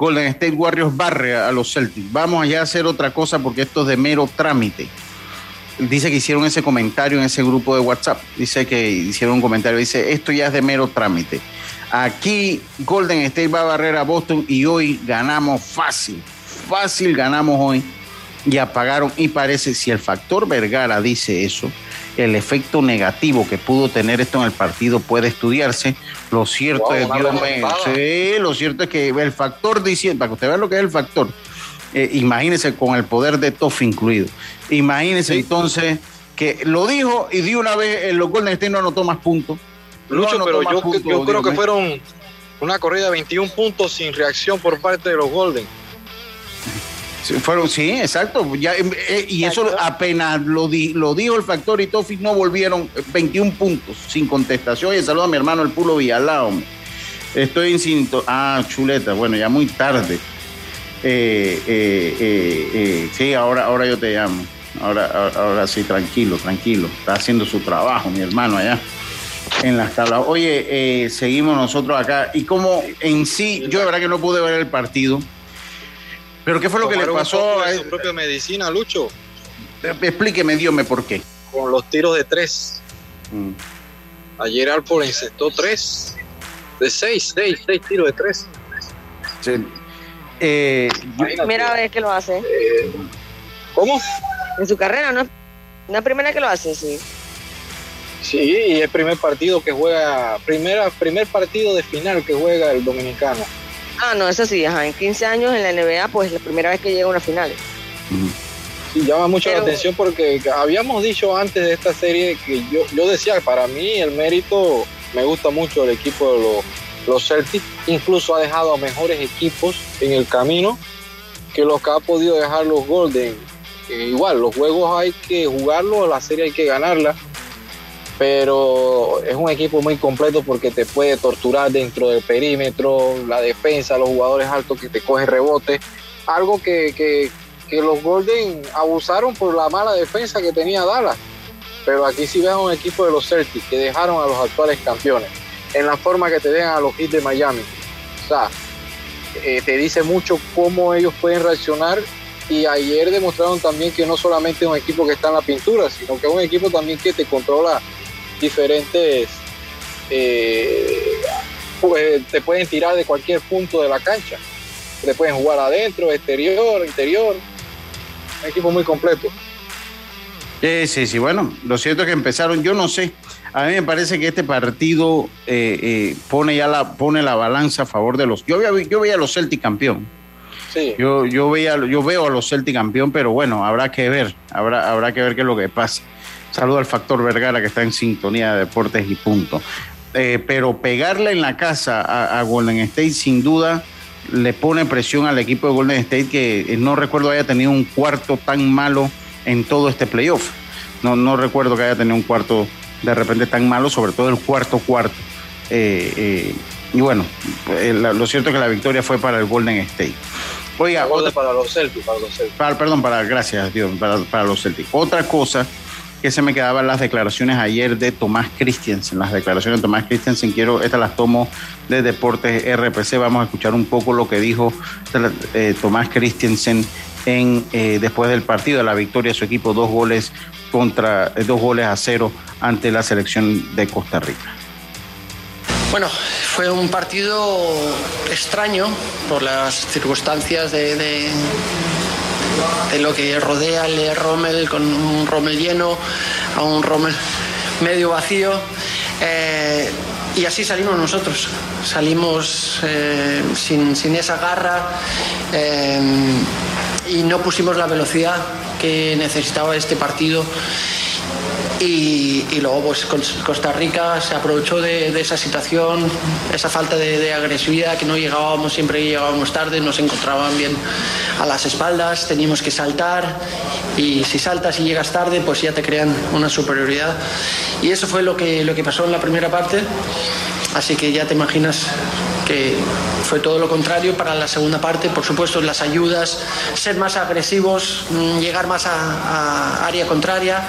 Speaker 1: Golden State Warriors barre a los Celtics. Vamos allá a hacer otra cosa porque esto es de mero trámite. Dice que hicieron ese comentario en ese grupo de WhatsApp. Dice que hicieron un comentario. Dice, esto ya es de mero trámite. Aquí Golden State va a barrer a Boston y hoy ganamos fácil. Fácil ganamos hoy. Y apagaron. Y parece, si el factor Vergara dice eso, el efecto negativo que pudo tener esto en el partido puede estudiarse. Lo cierto
Speaker 6: Wow,
Speaker 1: es,
Speaker 6: remontada.
Speaker 1: sí, lo cierto es que el factor diciendo, para que usted vea lo que es el factor, eh, imagínese con el poder de Toff incluido. Imagínese entonces que lo dijo y de una vez el Golden State no anotó más puntos. No
Speaker 6: Lucho,
Speaker 1: anotó
Speaker 6: pero yo,
Speaker 1: puntos,
Speaker 6: yo creo que fueron una corrida de 21 puntos sin reacción por parte de los Golden.
Speaker 1: Sí, fueron, sí, exacto. Ya, eh, eh, y eso apenas lo, di- lo dijo el factor y Tofi, no volvieron eh, 21 puntos sin contestación. Y saludo a mi hermano el Pulo Villalao. Estoy en cinto. Ah, chuleta, bueno, ya muy tarde. Eh, eh, eh, eh, sí, ahora, ahora yo te llamo. Ahora, ahora, ahora sí, tranquilo, tranquilo. Está haciendo su trabajo, mi hermano, allá en las tablas. Oye, eh, seguimos nosotros acá. Y como en sí, yo de verdad que no pude ver el partido. Pero ¿qué fue lo que le pasó? a
Speaker 6: su propia medicina, Lucho,
Speaker 1: Explíqueme, Dios por qué.
Speaker 6: con los tiros de tres.
Speaker 1: Mm.
Speaker 6: Ayer Alport encestó tres. De seis, seis, seis tiros de tres.
Speaker 1: Sí. Eh,
Speaker 3: Primera vez que lo hace.
Speaker 6: ¿Cómo?
Speaker 3: En su carrera, ¿no? Una primera que lo hace, sí.
Speaker 6: Sí, y el primer partido que juega, primera, primer partido de final que juega el dominicano.
Speaker 3: Ah, no, eso sí, ajá. En 15 años en la NBA, pues la primera vez que llega a una final.
Speaker 6: Sí, llama mucho
Speaker 3: Pero-
Speaker 6: la atención porque habíamos dicho antes de esta serie que yo, yo decía para mí el mérito me gusta mucho el equipo de los, los Celtics, incluso ha dejado a mejores equipos en el camino que los que ha podido dejar los Golden. Eh, igual, los juegos hay que jugarlos, la serie hay que ganarla, pero es un equipo muy completo porque te puede torturar dentro del perímetro, la defensa, los jugadores altos que te cogen rebote, algo que, que, los Golden abusaron por la mala defensa que tenía Dallas. Pero aquí sí ves a un equipo de los Celtics que dejaron a los actuales campeones en la forma que te dejan a los Heat de Miami. O sea, eh, te dice mucho cómo ellos pueden reaccionar y ayer demostraron también que no solamente es un equipo que está en la pintura, sino que es un equipo también que te controla diferentes, eh, pues, te pueden tirar de cualquier punto de la cancha, te pueden jugar adentro, exterior, interior, un equipo muy completo.
Speaker 1: Sí, sí, sí. Bueno, lo cierto es que empezaron, yo no sé. A mí me parece que este partido eh, eh, pone ya la pone la balanza a favor de los. Yo veía, yo veía a los Celtic campeón.
Speaker 6: Sí.
Speaker 1: Yo, yo veía, yo veo a los Celtic campeón, pero bueno, habrá que ver, habrá, habrá que ver qué es lo que pasa. Saludo al Factor Vergara que está en sintonía de deportes y punto. Eh, pero pegarle en la casa a, a Golden State sin duda le pone presión al equipo de Golden State que eh, no recuerdo haya tenido un cuarto tan malo en todo este playoff. No, no recuerdo que haya tenido un cuarto de repente tan malo, sobre todo el cuarto cuarto. Eh, eh, y bueno, lo cierto es que la victoria fue para el Golden State. Oiga,
Speaker 6: Gol para los Celtics, para los Celtics.
Speaker 1: para- perdón, para, gracias Dios, para, para los Celtics. Otra cosa que se me quedaban las declaraciones ayer de Tomás Christiansen. Las declaraciones de Tomás Christiansen, quiero, estas las tomo de Deportes RPC. Vamos a escuchar un poco lo que dijo eh, Tomás Christiansen en, eh, después del partido de la victoria de su equipo, dos goles contra eh, dos goles a cero ante la selección de Costa Rica.
Speaker 12: Bueno, fue un partido extraño por las circunstancias de, de- de lo que rodea al Rommel con un Rommel lleno, a un Rommel medio vacío. eh, y así salimos nosotros. Salimos eh, sin, sin esa garra eh, y no pusimos la velocidad que necesitaba este partido. Y, luego pues Cos- Costa Rica se aprovechó de, esa situación, esa falta de, agresividad que no llegábamos, siempre llegábamos tarde, nos encontraban bien a las espaldas, teníamos que saltar. Y si saltas y llegas tarde pues ya te crean una superioridad. Y eso fue lo que, lo que pasó en la primera parte, así que ya te imaginas que fue todo lo contrario para la segunda parte, por supuesto las ayudas, ser más agresivos, mm, llegar más a área contraria,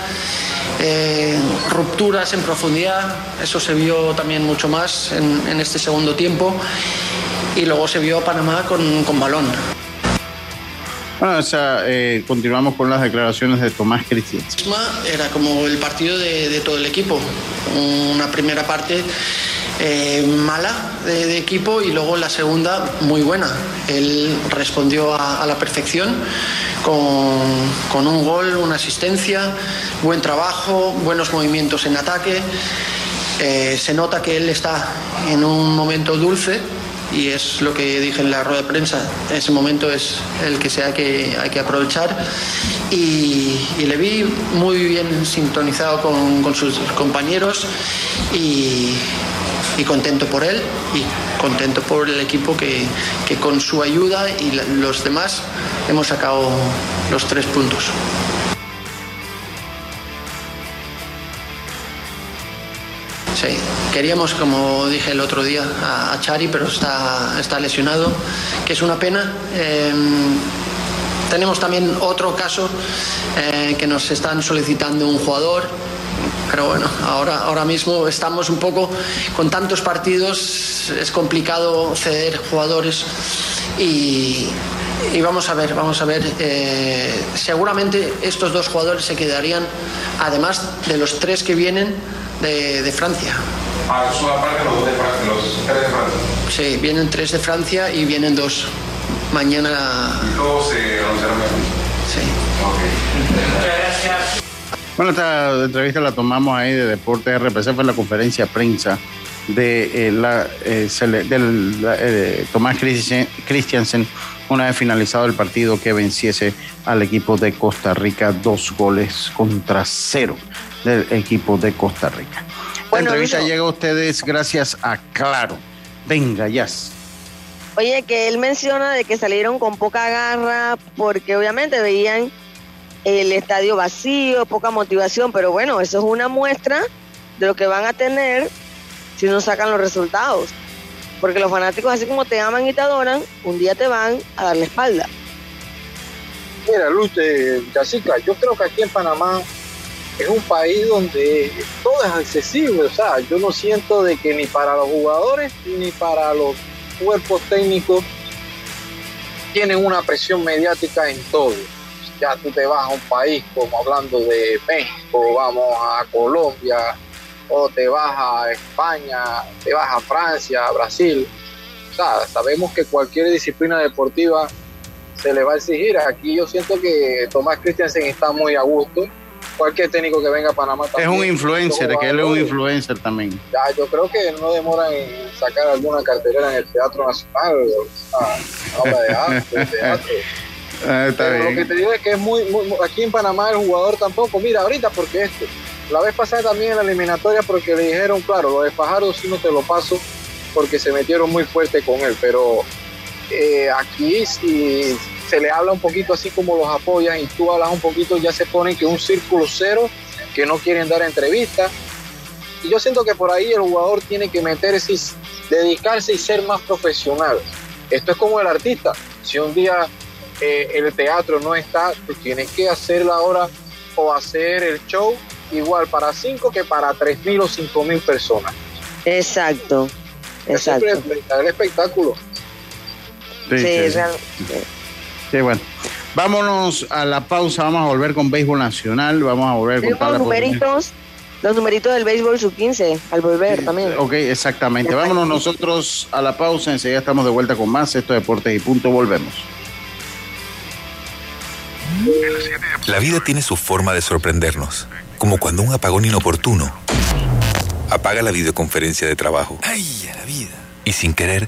Speaker 12: eh, rupturas en profundidad, eso se vio también mucho más en, en este segundo tiempo y luego se vio a Panamá con, con balón.
Speaker 1: Bueno, o sea, eh, continuamos con las declaraciones de Tomás
Speaker 12: misma era como el partido de, de todo el equipo. Una primera parte eh, mala de, equipo y luego la segunda muy buena. Él respondió a, la perfección con, con un gol, una asistencia, buen trabajo, buenos movimientos en ataque. Eh, se nota que él está en un momento dulce y es lo que dije en la rueda de prensa. Ese momento es el que se hay que, hay que aprovechar y, le vi muy bien sintonizado con, sus compañeros y, contento por él y contento por el equipo que, que con su ayuda y los demás hemos sacado los tres puntos. Sí, queríamos, como dije el otro día, a, Chari, pero está, está lesionado, que es una pena. Em, tenemos también otro caso eh, que nos están solicitando un jugador, pero bueno, ahora, ahora mismo estamos un poco con tantos partidos, es complicado ceder jugadores y, vamos a ver, vamos a ver. Eh, seguramente estos dos jugadores se quedarían, además de los tres que vienen de, Francia.
Speaker 13: Ah, los, de Francia, los tres de Francia.
Speaker 12: Sí, vienen tres de Francia y vienen dos. Mañana.
Speaker 13: ¿Y luego se anunciarán?
Speaker 12: Sí.
Speaker 13: Ok.
Speaker 1: gracias. Bueno, esta entrevista la tomamos ahí de Deporte RPC, fue la conferencia prensa de, eh, la, eh, del, eh, Tomás Christiansen una vez finalizado el partido que venciese al equipo de Costa Rica dos goles contra cero del equipo de Costa Rica. La entrevista llega a ustedes gracias a Claro. Venga, ya.
Speaker 3: Oye, que él menciona de que salieron con poca garra porque obviamente veían el estadio vacío, poca motivación, pero bueno, eso es una muestra de lo que van a tener si no sacan los resultados. Porque los fanáticos, así como te aman y te adoran, un día te van a dar la espalda.
Speaker 6: Mira, Luz, eh, yo creo que aquí en Panamá es un país donde todo es accesible, o sea, yo no siento de que ni para los jugadores ni para los cuerpos técnicos tienen una presión mediática en todo. Ya tú te vas a un país como hablando de México, vamos a Colombia, o te vas a España, te vas a Francia, a Brasil. O sea, sabemos que cualquier disciplina deportiva se le va a exigir. Aquí yo siento que Tomás Christiansen está muy a gusto cualquier técnico que venga a Panamá
Speaker 1: también. Es un influencer, que él es un influencer también.
Speaker 6: Ya, yo creo que no demora en sacar alguna cartelera en el Teatro Nacional, o de arte, teatro. Ah, está bien. Lo que te digo es que es muy, aquí en Panamá el jugador tampoco, mira, ahorita porque esto, la vez pasada también en la eliminatoria porque le dijeron, claro, lo de Fajardo sí no te lo paso porque se metieron muy fuerte con él, pero eh, aquí sí se le habla un poquito así como los apoyan y tú hablas un poquito, ya se ponen que un círculo cero, que no quieren dar entrevistas. Y yo siento que por ahí el jugador tiene que meterse, dedicarse y ser más profesional. Esto es como el artista. Si un día eh, el teatro no está, tú tienes que hacer la hora o hacer el show igual para cinco que para tres mil o cinco mil personas.
Speaker 3: Exacto. Exacto.
Speaker 6: el espectáculo.
Speaker 3: Sí, sí,
Speaker 1: Sí, bueno. Vámonos a la pausa, vamos a volver con béisbol nacional, vamos a volver
Speaker 3: con los numeritos, los numeritos del béisbol sub 15 al volver también.
Speaker 1: Ok, exactamente. Vámonos nosotros a la pausa, enseguida estamos de vuelta con más esto Deportes y punto, volvemos.
Speaker 7: La vida tiene su forma de sorprendernos, como cuando un apagón inoportuno apaga la videoconferencia de trabajo. ¡Ay, a la vida! Y sin querer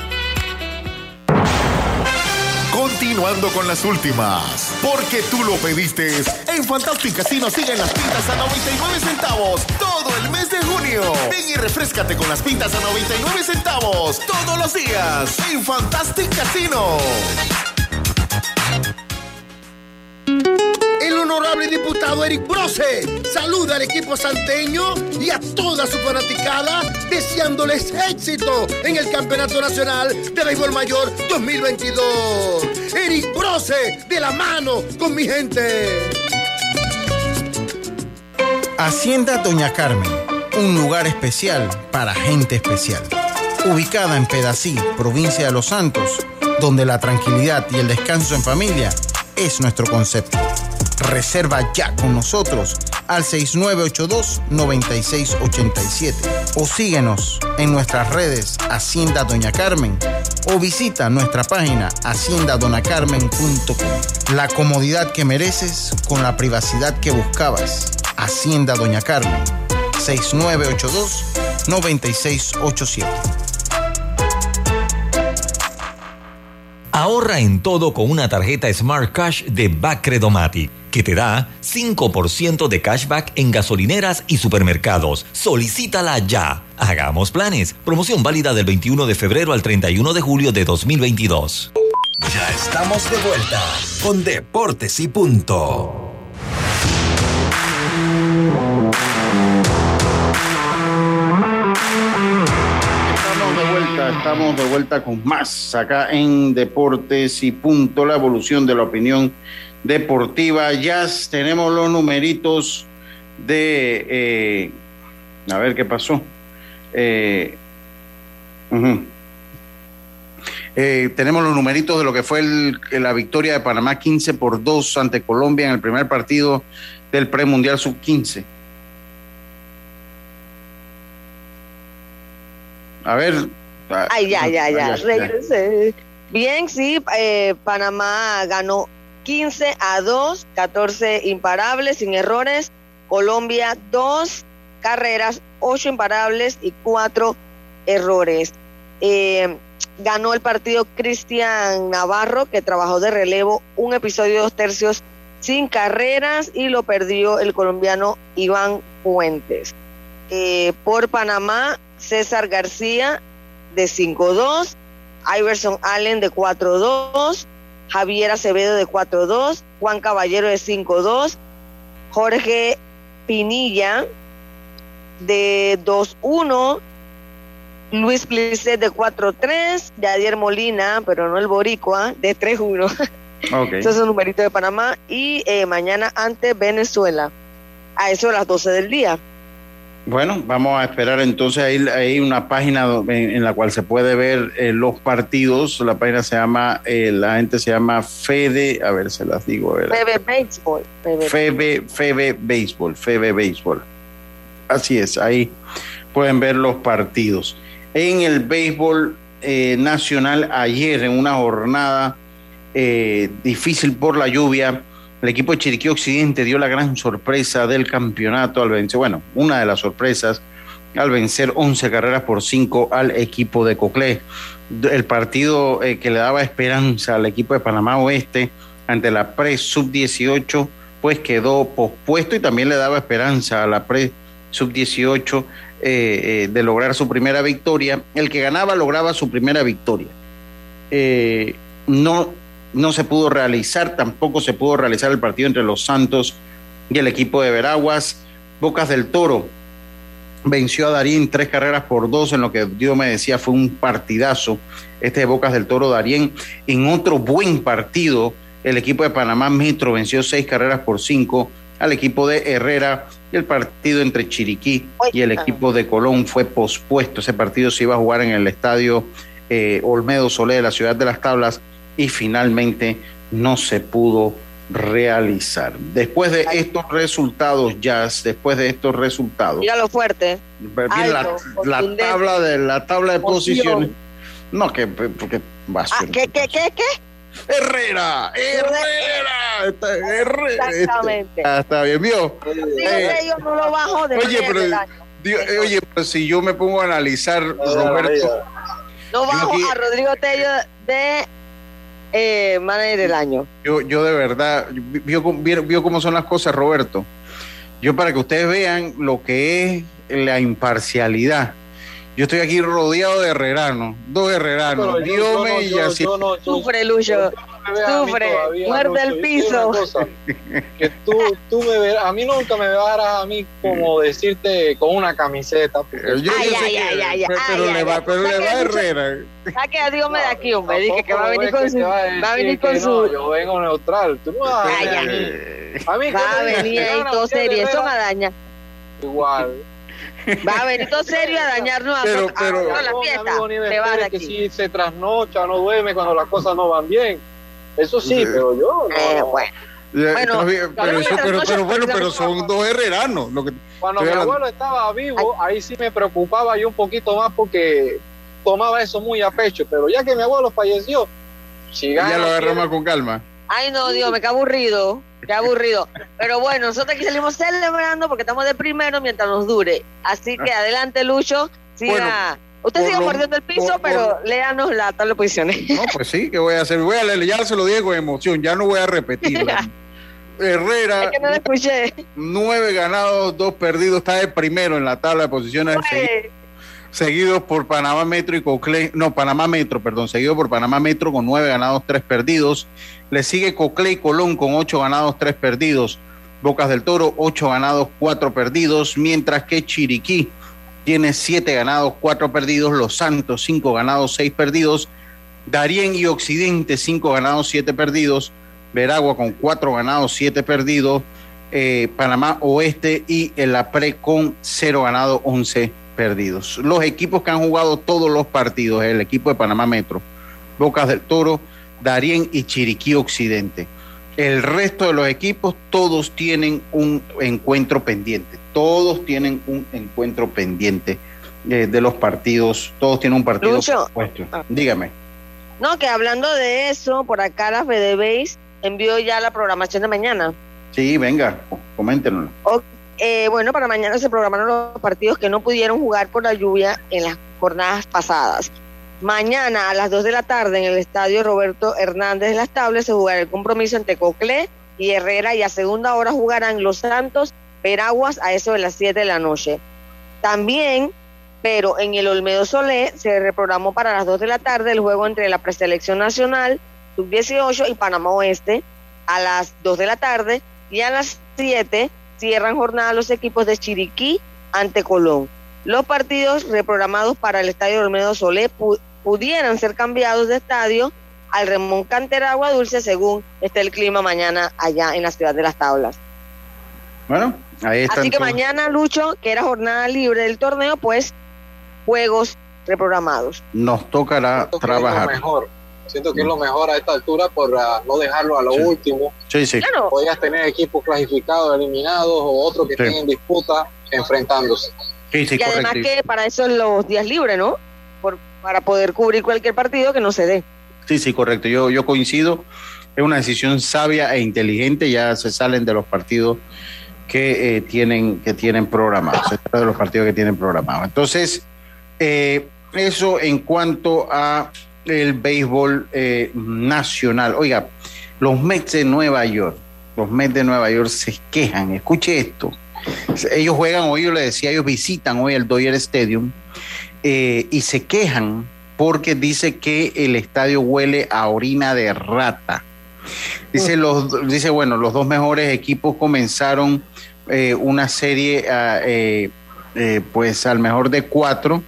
Speaker 9: Continuando con las últimas, porque tú lo pediste. En Fantastic Casino siguen las pintas a 99 centavos todo el mes de junio. Ven y refrescate con las pintas a 99 centavos todos los días en Fantastic Casino.
Speaker 8: Honorable diputado Eric Brose saluda al equipo santeño y a toda su fanaticada deseándoles éxito en el Campeonato Nacional de Béisbol Mayor 2022. Eric Brose de la mano con mi gente.
Speaker 10: Hacienda Doña Carmen, un lugar especial para gente especial. Ubicada en Pedací, provincia de Los Santos, donde la tranquilidad y el descanso en familia es nuestro concepto. Reserva ya con nosotros al 6982-9687 o síguenos en nuestras redes Hacienda Doña Carmen o visita nuestra página haciendadonacarmen.com. La comodidad que mereces con la privacidad que buscabas. Hacienda Doña Carmen, 6982-9687.
Speaker 2: Ahorra en todo con una tarjeta Smart Cash de Bacredomatic, que te da 5% de cashback en gasolineras y supermercados. Solicítala ya. Hagamos planes. Promoción válida del 21 de febrero al 31 de julio de 2022.
Speaker 11: Ya estamos de vuelta con Deportes y Punto.
Speaker 1: Estamos de vuelta, estamos de vuelta con más acá en Deportes y Punto, la evolución de la opinión deportiva. Ya tenemos los numeritos de. eh, a ver qué pasó. Eh. Eh, tenemos los numeritos de lo que fue el- la victoria de Panamá 15 por 2 ante Colombia en el primer partido del premundial sub-15. A ver. ah,
Speaker 3: Ay, ya, ya, ya, regresé. Bien, sí, eh, Panamá ganó 15 a 2, 14 imparables, sin errores. Colombia, 2 carreras, 8 imparables y 4 errores. Eh, ganó el partido Cristian Navarro, que trabajó de relevo un episodio dos tercios sin carreras y lo perdió el colombiano Iván Fuentes. Eh, por Panamá, César García de 5-2, Iverson Allen de 4-2, Javier Acevedo de 4-2, Juan Caballero de 5-2, Jorge Pinilla de 2-1, Luis Plisset de 4-3, Yadier Molina, pero no el Boricua, de 3-1.
Speaker 1: Ok.
Speaker 3: Ese es el numerito de Panamá. Y eh, mañana ante Venezuela, a eso de las 12 del día.
Speaker 1: Bueno, vamos a esperar entonces ahí hay una página en, en la cual se puede ver eh, los partidos. La página se llama, eh, la gente se llama Fede, a ver, se las digo.
Speaker 3: Bebe Baseball. Bebe.
Speaker 1: Febe, Febe Béisbol, Febe Béisbol. Así es, ahí pueden ver los partidos. En el béisbol eh, nacional, ayer en una jornada eh, difícil por la lluvia, el equipo de Chiriquí Occidente dio la gran sorpresa del campeonato al vencer, bueno, una de las sorpresas al vencer 11 carreras por 5 al equipo de Coclé. El partido eh, que le daba esperanza al equipo de Panamá Oeste ante la Pre Sub-18, pues quedó pospuesto y también le daba esperanza a la Pre Sub-18 eh, eh, de lograr su primera victoria. El que ganaba lograba su primera victoria. Eh, no, no se pudo realizar, tampoco se pudo realizar el partido entre los Santos y el equipo de Veraguas. Bocas del Toro venció a Darín tres carreras por dos, en lo que Dios me decía fue un partidazo. Este de Bocas del Toro Darien. En otro buen partido, el equipo de Panamá Metro venció seis carreras por cinco al equipo de Herrera. Y el partido entre Chiriquí y el equipo de Colón fue pospuesto. Ese partido se iba a jugar en el estadio eh, Olmedo Solé de la ciudad de las Tablas y finalmente no se pudo realizar. Después de estos resultados, Jazz, después de estos resultados,
Speaker 3: fuerte.
Speaker 1: Mira la,
Speaker 3: Alto,
Speaker 1: la
Speaker 3: contundente.
Speaker 1: tabla de la tabla de posiciones. No, que porque basura.
Speaker 3: Ah, ¿Qué, qué, qué, qué?
Speaker 1: Herrera, Herrera, está, Herrera,
Speaker 3: Exactamente.
Speaker 1: Ah, está bien, vio. Eh,
Speaker 3: que yo no lo bajo de
Speaker 1: oye, pero. Dios, eh, oye, pero si yo me pongo a analizar, Roberto,
Speaker 3: No bajo
Speaker 1: aquí-
Speaker 3: a Rodrigo Tello de eh, manager del año.
Speaker 1: yo, yo de verdad, vio, cómo- vio, vio cómo son las cosas, Roberto. Yo para que ustedes vean lo que es la imparcialidad. Yo estoy aquí rodeado de herreranos, dos herreranos, Diome
Speaker 6: no,
Speaker 1: y
Speaker 6: yo-
Speaker 1: así.
Speaker 6: yo no- yo-
Speaker 3: Sufre, Lucho.
Speaker 6: Me a mí
Speaker 3: Sufre, muerde el
Speaker 6: yo
Speaker 3: piso.
Speaker 6: que tú, tú me verás, a mí nunca me verás a mí como decirte con una camiseta. porque-
Speaker 1: Yo, yo
Speaker 3: Ay,
Speaker 1: sé
Speaker 3: ay,
Speaker 1: que-
Speaker 3: ay, ay,
Speaker 1: pero,
Speaker 3: ay,
Speaker 1: pero
Speaker 3: ay,
Speaker 1: le va, pero le va. Herrera.
Speaker 3: Saque a Dios me de aquí, hombre. Dije que va a venir con su. Va a venir con su.
Speaker 6: yo vengo neutral. Tú no vas a a mí. A
Speaker 3: Va a
Speaker 6: ¿qué me
Speaker 3: venir ahí todo serio. Me daña.
Speaker 6: Igual.
Speaker 3: Va a venir todo serio a dañarnos a,
Speaker 1: Pero-
Speaker 3: a-
Speaker 1: pero-
Speaker 3: a la
Speaker 6: No, mi
Speaker 3: fiesta. Te vas de
Speaker 6: Pérez, que
Speaker 3: aquí.
Speaker 6: sí se trasnocha, no duerme cuando las cosas no van bien. Eso sí,
Speaker 1: Sí.
Speaker 6: pero yo no.
Speaker 3: Eh,
Speaker 6: no.
Speaker 3: bueno.
Speaker 1: Ya,
Speaker 3: Bueno,
Speaker 1: pero, eso, pero, pero bueno, pero son dos herreranos. Lo que,
Speaker 6: Cuando mi abuelo estaba vivo, ahí sí me preocupaba yo un poquito más porque tomaba eso muy a pecho. Pero ya que mi abuelo falleció, si
Speaker 1: ya lo agarramos con calma.
Speaker 3: Ay, no, Dios, me qué aburrido. Qué aburrido. Pero bueno, nosotros aquí salimos celebrando porque estamos de primero mientras nos dure. Así que adelante, Lucho. Siga.
Speaker 1: Bueno,
Speaker 3: Usted sigue mordiendo el piso,
Speaker 1: por-
Speaker 3: pero
Speaker 1: por-
Speaker 3: léanos la tabla de posiciones.
Speaker 1: No, pues sí, ¿qué voy a hacer? Voy a leer, ya se lo digo con emoción, ya no voy a repetirlo. Herrera,
Speaker 3: Es que no lo escuché.
Speaker 1: nueve ganados, dos perdidos, está de primero en la tabla de posiciones, segui- seguidos por Panamá Metro y Coclé, no, Panamá Metro, perdón, seguido por Panamá Metro con nueve ganados, tres perdidos. Le sigue Coclé y Colón con ocho ganados, tres perdidos. Bocas del Toro, ocho ganados, cuatro perdidos, mientras que Chiriquí tiene siete ganados, cuatro perdidos. Los Santos, cinco ganados, seis perdidos. Darién y Occidente, cinco ganados, siete perdidos. Veragua con cuatro ganados, siete perdidos. Eh, Panamá Oeste y el APRE con cero ganados, once perdidos. Los equipos que han jugado todos los partidos, el equipo de Panamá Metro, Bocas del Toro, Darién y Chiriquí Occidente. El resto de los equipos, todos tienen un encuentro pendiente. Todos tienen un encuentro pendiente eh, de los partidos. Todos tienen un partido
Speaker 3: Lucho.
Speaker 1: puesto. Dígame.
Speaker 3: No, que hablando de eso, por acá la FedeBase envió ya la programación de mañana.
Speaker 1: Sí, venga, coméntenos.
Speaker 3: Eh, bueno, para mañana se programaron los partidos que no pudieron jugar por la lluvia en las jornadas pasadas. Mañana a las 2 de la tarde en el estadio Roberto Hernández de las Tables se jugará el compromiso entre Coclé y Herrera y a segunda hora jugarán Los Santos, Peraguas a eso de las 7 de la noche. También, pero en el Olmedo Solé se reprogramó para las 2 de la tarde el juego entre la preselección nacional, sub-18 y Panamá Oeste a las 2 de la tarde y a las 7 cierran jornada los equipos de Chiriquí ante Colón. Los partidos reprogramados para el estadio Olmedo Solé pudieran ser cambiados de estadio al Remón Cantera Agua Dulce según esté el clima mañana allá en la ciudad de las tablas.
Speaker 1: Bueno, ahí está.
Speaker 3: Así que mañana, Lucho, que era jornada libre del torneo, pues juegos reprogramados.
Speaker 1: Nos tocará
Speaker 6: Siento que es lo
Speaker 1: trabajar.
Speaker 6: mejor. Siento que es lo mejor a esta altura por ah, no dejarlo a lo
Speaker 1: Sí.
Speaker 6: último.
Speaker 1: Sí, sí.
Speaker 3: Claro,
Speaker 6: Podrías tener equipos clasificados, eliminados o otros que
Speaker 1: Sí.
Speaker 6: estén en disputa enfrentándose.
Speaker 1: Sí, sí,
Speaker 3: y además
Speaker 1: correcto.
Speaker 3: que para eso los días libres, ¿no? Para poder cubrir cualquier partido que no se dé.
Speaker 1: Sí, sí, correcto. Yo, yo coincido. Es una decisión sabia e inteligente. Ya se salen de los partidos que eh, tienen que tienen programados. Se salen de los partidos que tienen programados. Entonces, eh, eso en cuanto a el béisbol eh, nacional. Oiga, los Mets de Nueva York, los Mets de Nueva York se quejan. Escuche esto. Ellos juegan hoy, yo le decía, ellos visitan hoy el Dodger Stadium eh, y se quejan porque dice que el estadio huele a orina de rata. Dice, los, dice bueno, los dos mejores equipos comenzaron eh, una serie ah, eh, pues al mejor de cuatro.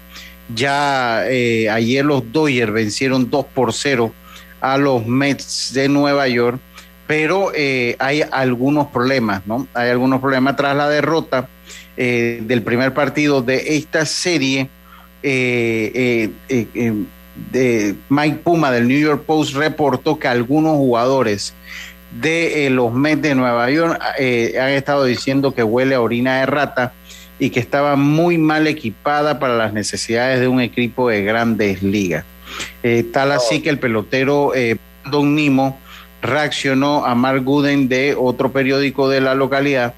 Speaker 1: Ya ayer los Dodgers vencieron 2 por 0 a los Mets de Nueva York, pero hay algunos problemas, ¿no? Hay algunos problemas tras la derrota del primer partido de esta serie. Eh, eh, eh, de Mike Puma del New York Post reportó que algunos jugadores de eh, los Mets de Nueva York eh, han estado diciendo que huele a orina de rata y que estaba muy mal equipada para las necesidades de un equipo de grandes ligas. Eh, tal así que el pelotero Don Nimo reaccionó a Mark Gooden de otro periódico de la localidad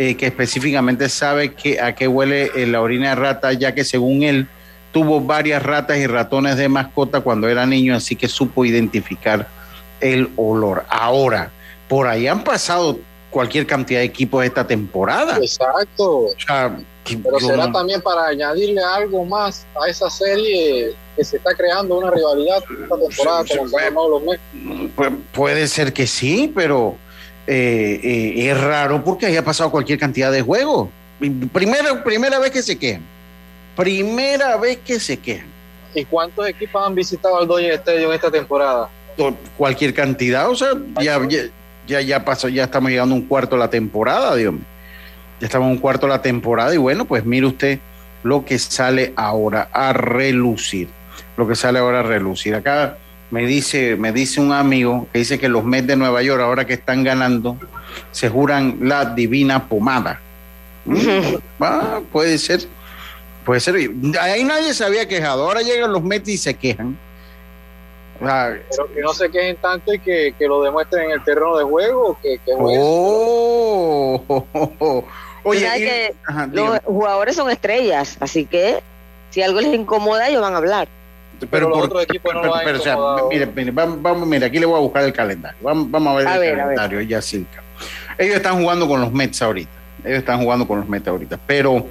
Speaker 1: eh, que específicamente sabe que, a qué huele eh, la orina de rata, ya que según él tuvo varias ratas y ratones de mascota cuando era niño, así que supo identificar el olor. Ahora, por ahí han pasado cualquier cantidad de equipos esta temporada.
Speaker 6: Exacto.
Speaker 1: O sea,
Speaker 6: Pero será
Speaker 1: no-
Speaker 6: también para añadirle algo más a esa serie que se está creando una rivalidad esta temporada
Speaker 1: Sí, sí,
Speaker 6: con Panamá los.
Speaker 1: Pu- puede ser que sí, pero eh, eh, es raro porque haya pasado cualquier cantidad de juegos. Primera, primera vez que se quejan. Primera vez que se quejan.
Speaker 6: ¿Y cuántos equipos han visitado al Dodger Stadium esta temporada?
Speaker 1: Cualquier cantidad, o sea, ya, ya, ya, pasó, ya estamos llegando a un cuarto de la temporada, Dios mío. Ya estamos en un cuarto de la temporada y bueno, pues mire usted lo que sale ahora a relucir. Lo que sale ahora a relucir. Acá me dice, me dice un amigo que dice que los Mets de Nueva York, ahora que están ganando, se juran la divina pomada. Ah, puede ser, puede ser. Ahí nadie se había quejado. Ahora llegan los Mets y se quejan. O sea,
Speaker 6: Pero que no se quejen tanto y que, que lo demuestren en el terreno de juego. Que, que
Speaker 1: Oh,
Speaker 3: Oye,
Speaker 1: Oye, y-
Speaker 3: que
Speaker 1: ajá,
Speaker 3: los jugadores son estrellas, así que si algo les incomoda, ellos van a hablar.
Speaker 1: pero,
Speaker 6: los
Speaker 1: por-
Speaker 6: otros equipos no
Speaker 1: pero-
Speaker 6: lo han
Speaker 1: pero, o sea, mire, mire, vamos, vamos, mire, aquí le voy a buscar el calendario. Vamos, vamos a ver
Speaker 3: A
Speaker 1: el
Speaker 3: ver,
Speaker 1: calendario, Yacirca. Ellos están jugando con los Mets ahorita. Ellos están jugando con los Mets ahorita. Pero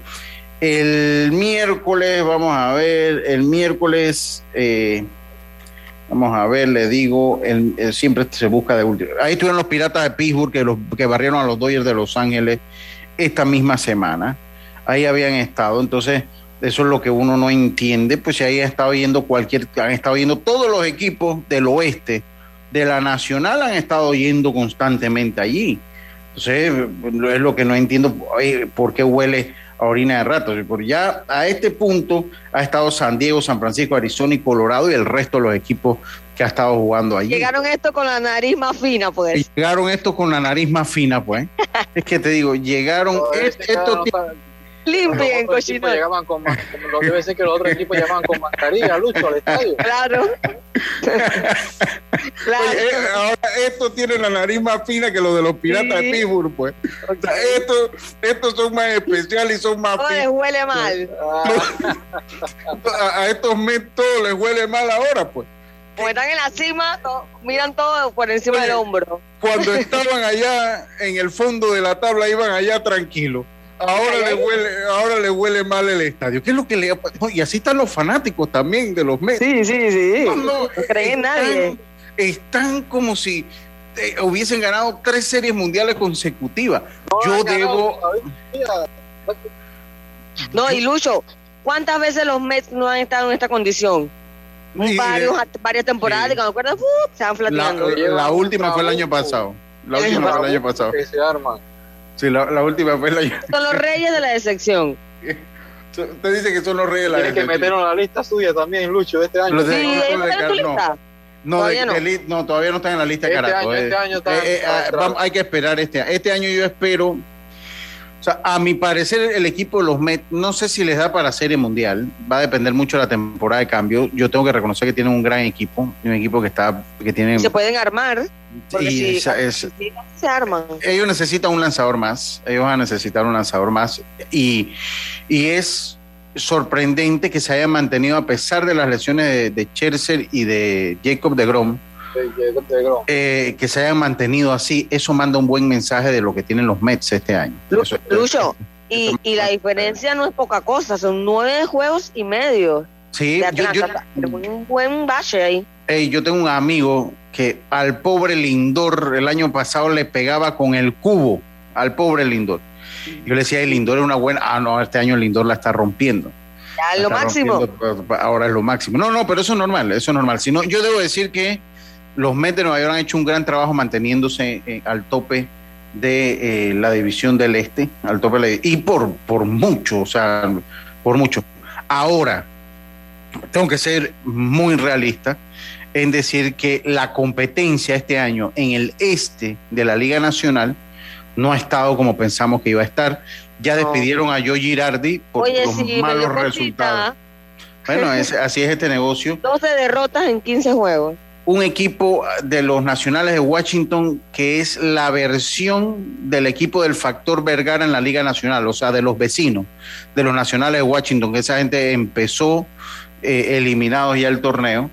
Speaker 1: el miércoles, vamos a ver, el miércoles, eh, vamos a ver, le digo, el- siempre se busca de último. Ahí estuvieron los Piratas de Pittsburgh que, los, que barrieron a los Dodgers de Los Ángeles esta misma semana. Ahí habían estado. Entonces, eso es lo que uno no entiende. Pues si ahí ha estado yendo cualquier, han estado yendo todos los equipos del oeste, de la Nacional, han estado yendo constantemente allí. Entonces, es lo que no entiendo por qué huele a orina de rato. Porque ya a este punto ha estado San Diego, San Francisco, Arizona y Colorado y el resto de los equipos que ha estado jugando allí.
Speaker 3: Llegaron esto con la nariz más fina, pues.
Speaker 1: llegaron estos con la nariz más fina, pues. es que te digo, llegaron est- estos ti-
Speaker 3: Limpien,
Speaker 6: Los
Speaker 3: cochino.
Speaker 6: llegaban con como lo debe ser que los otros equipos llevaban con mascarilla, Lucho, al estadio.
Speaker 3: Claro. claro.
Speaker 1: Oye, eh, ahora estos tienen la nariz más fina que los de los piratas de. Pittsburgh, pues. O sea, estos, estos son más especiales y son más
Speaker 3: No les huele mal.
Speaker 1: A, a estos Mets todo les huele mal ahora, pues.
Speaker 3: Como están en la cima, to- miran todo por encima
Speaker 1: Oye.
Speaker 3: del hombro.
Speaker 1: Cuando estaban allá en el fondo de la tabla, iban allá tranquilos. Ahora le huele, ahora le huele mal el estadio. ¿Qué es lo que le no, y así están los fanáticos también de los Mets.
Speaker 3: Sí, sí, sí.
Speaker 1: No,
Speaker 3: No,
Speaker 1: no,
Speaker 3: creen en nadie.
Speaker 1: están, están como si eh, hubiesen ganado tres series mundiales consecutivas. Yo debo,
Speaker 3: No, y Lucho, ¿cuántas veces los Mets no han estado en esta condición?
Speaker 1: Sí,
Speaker 3: Varios,
Speaker 1: eh,
Speaker 3: varias temporadas
Speaker 1: sí.
Speaker 3: y cuando acuerdas, ¡uh! se van
Speaker 1: la,
Speaker 3: flateando.
Speaker 1: la última fue el año pasado. La última fue el año pasado.
Speaker 6: Que se arman.
Speaker 1: Sí, la, la última fue año.
Speaker 3: Son los reyes de la decepción.
Speaker 1: Usted dice que son los reyes de la
Speaker 6: Tienen que
Speaker 1: decepción.
Speaker 6: meternos en la lista suya también, Lucho, de este año.
Speaker 1: Los de-
Speaker 3: Sí,
Speaker 1: no,
Speaker 3: ¿ellos
Speaker 1: de
Speaker 3: tu lista?
Speaker 1: No,
Speaker 3: Todavía
Speaker 1: de-
Speaker 3: no.
Speaker 1: de li- no, todavía no están en la lista de
Speaker 6: Este
Speaker 1: Caraco.
Speaker 6: año,
Speaker 1: eh.
Speaker 6: este año está-
Speaker 1: Eh, eh,
Speaker 6: está
Speaker 1: ah, vamos- hay que esperar este Este año yo espero. O sea, a mi parecer, el equipo de los Mets, no sé si les da para Serie Mundial. Va a depender mucho de la temporada de cambio. Yo tengo que reconocer que tienen un gran equipo. Un equipo que está. que tiene.
Speaker 3: Se pueden armar. Porque
Speaker 1: y
Speaker 3: si,
Speaker 1: esa- es-
Speaker 3: si se arman.
Speaker 1: ellos necesitan un lanzador más, ellos van a necesitar un lanzador más y, y es sorprendente que se haya mantenido a pesar de las lesiones de, de Scherzer y de Jacob de Grom, eh, que se hayan mantenido así, eso manda un buen mensaje de lo que tienen los Mets este año. Eso-
Speaker 3: Lucho, y, y la diferencia no es poca cosa, son nueve juegos y medio.
Speaker 1: Sí, yo,
Speaker 3: un buen bache ahí.
Speaker 1: Ey, yo tengo un amigo que al pobre Lindor el año pasado le pegaba con el cubo al pobre Lindor. Yo le decía, "Ey, Lindor es una buena. Ah, no, este año Lindor la está rompiendo.
Speaker 3: Ya es lo máximo.
Speaker 1: ahora es lo máximo. No, no, pero eso es normal, eso es normal. Si no, yo debo decir que los Mets de Nueva York han hecho un gran trabajo manteniéndose eh, al tope de eh, la división del Este, al tope de la- y por, por mucho, o sea, por mucho. Ahora, tengo que ser muy realista en decir que la competencia este año en el este de la Liga Nacional no ha estado como pensamos que iba a estar. Ya
Speaker 3: No.
Speaker 1: despidieron a Joe Girardi por
Speaker 3: Oye,
Speaker 1: los
Speaker 3: sí,
Speaker 1: malos resultados. Bueno, es- así es este negocio.
Speaker 3: 12 derrotas en 15 juegos.
Speaker 1: Un equipo de los Nacionales de Washington que es la versión del equipo del Factor Vergara en la Liga Nacional, o sea, de los vecinos de los Nacionales de Washington, que esa gente empezó eh, eliminados ya el torneo,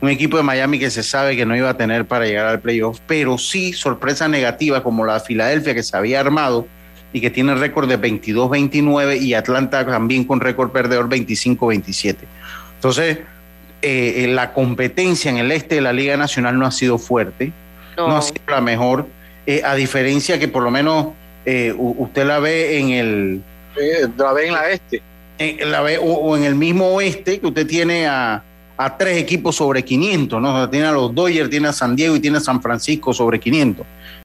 Speaker 1: un equipo de Miami que se sabe que no iba a tener para llegar al playoff, pero sí sorpresa negativa como la de Filadelfia que se había armado y que tiene récord de 22-29 y Atlanta también con récord perdedor 25-27. Entonces, eh, eh, la competencia en el este de la Liga Nacional no ha sido fuerte, no, ha sido la mejor, eh, a diferencia que por lo menos eh, usted la ve en el...
Speaker 6: la ve en la este.
Speaker 1: La ve, o, o en el mismo oeste que usted tiene a, tres equipos sobre 500, ¿no? Tiene a los Dodgers, tiene a San Diego y tiene a San Francisco sobre 500.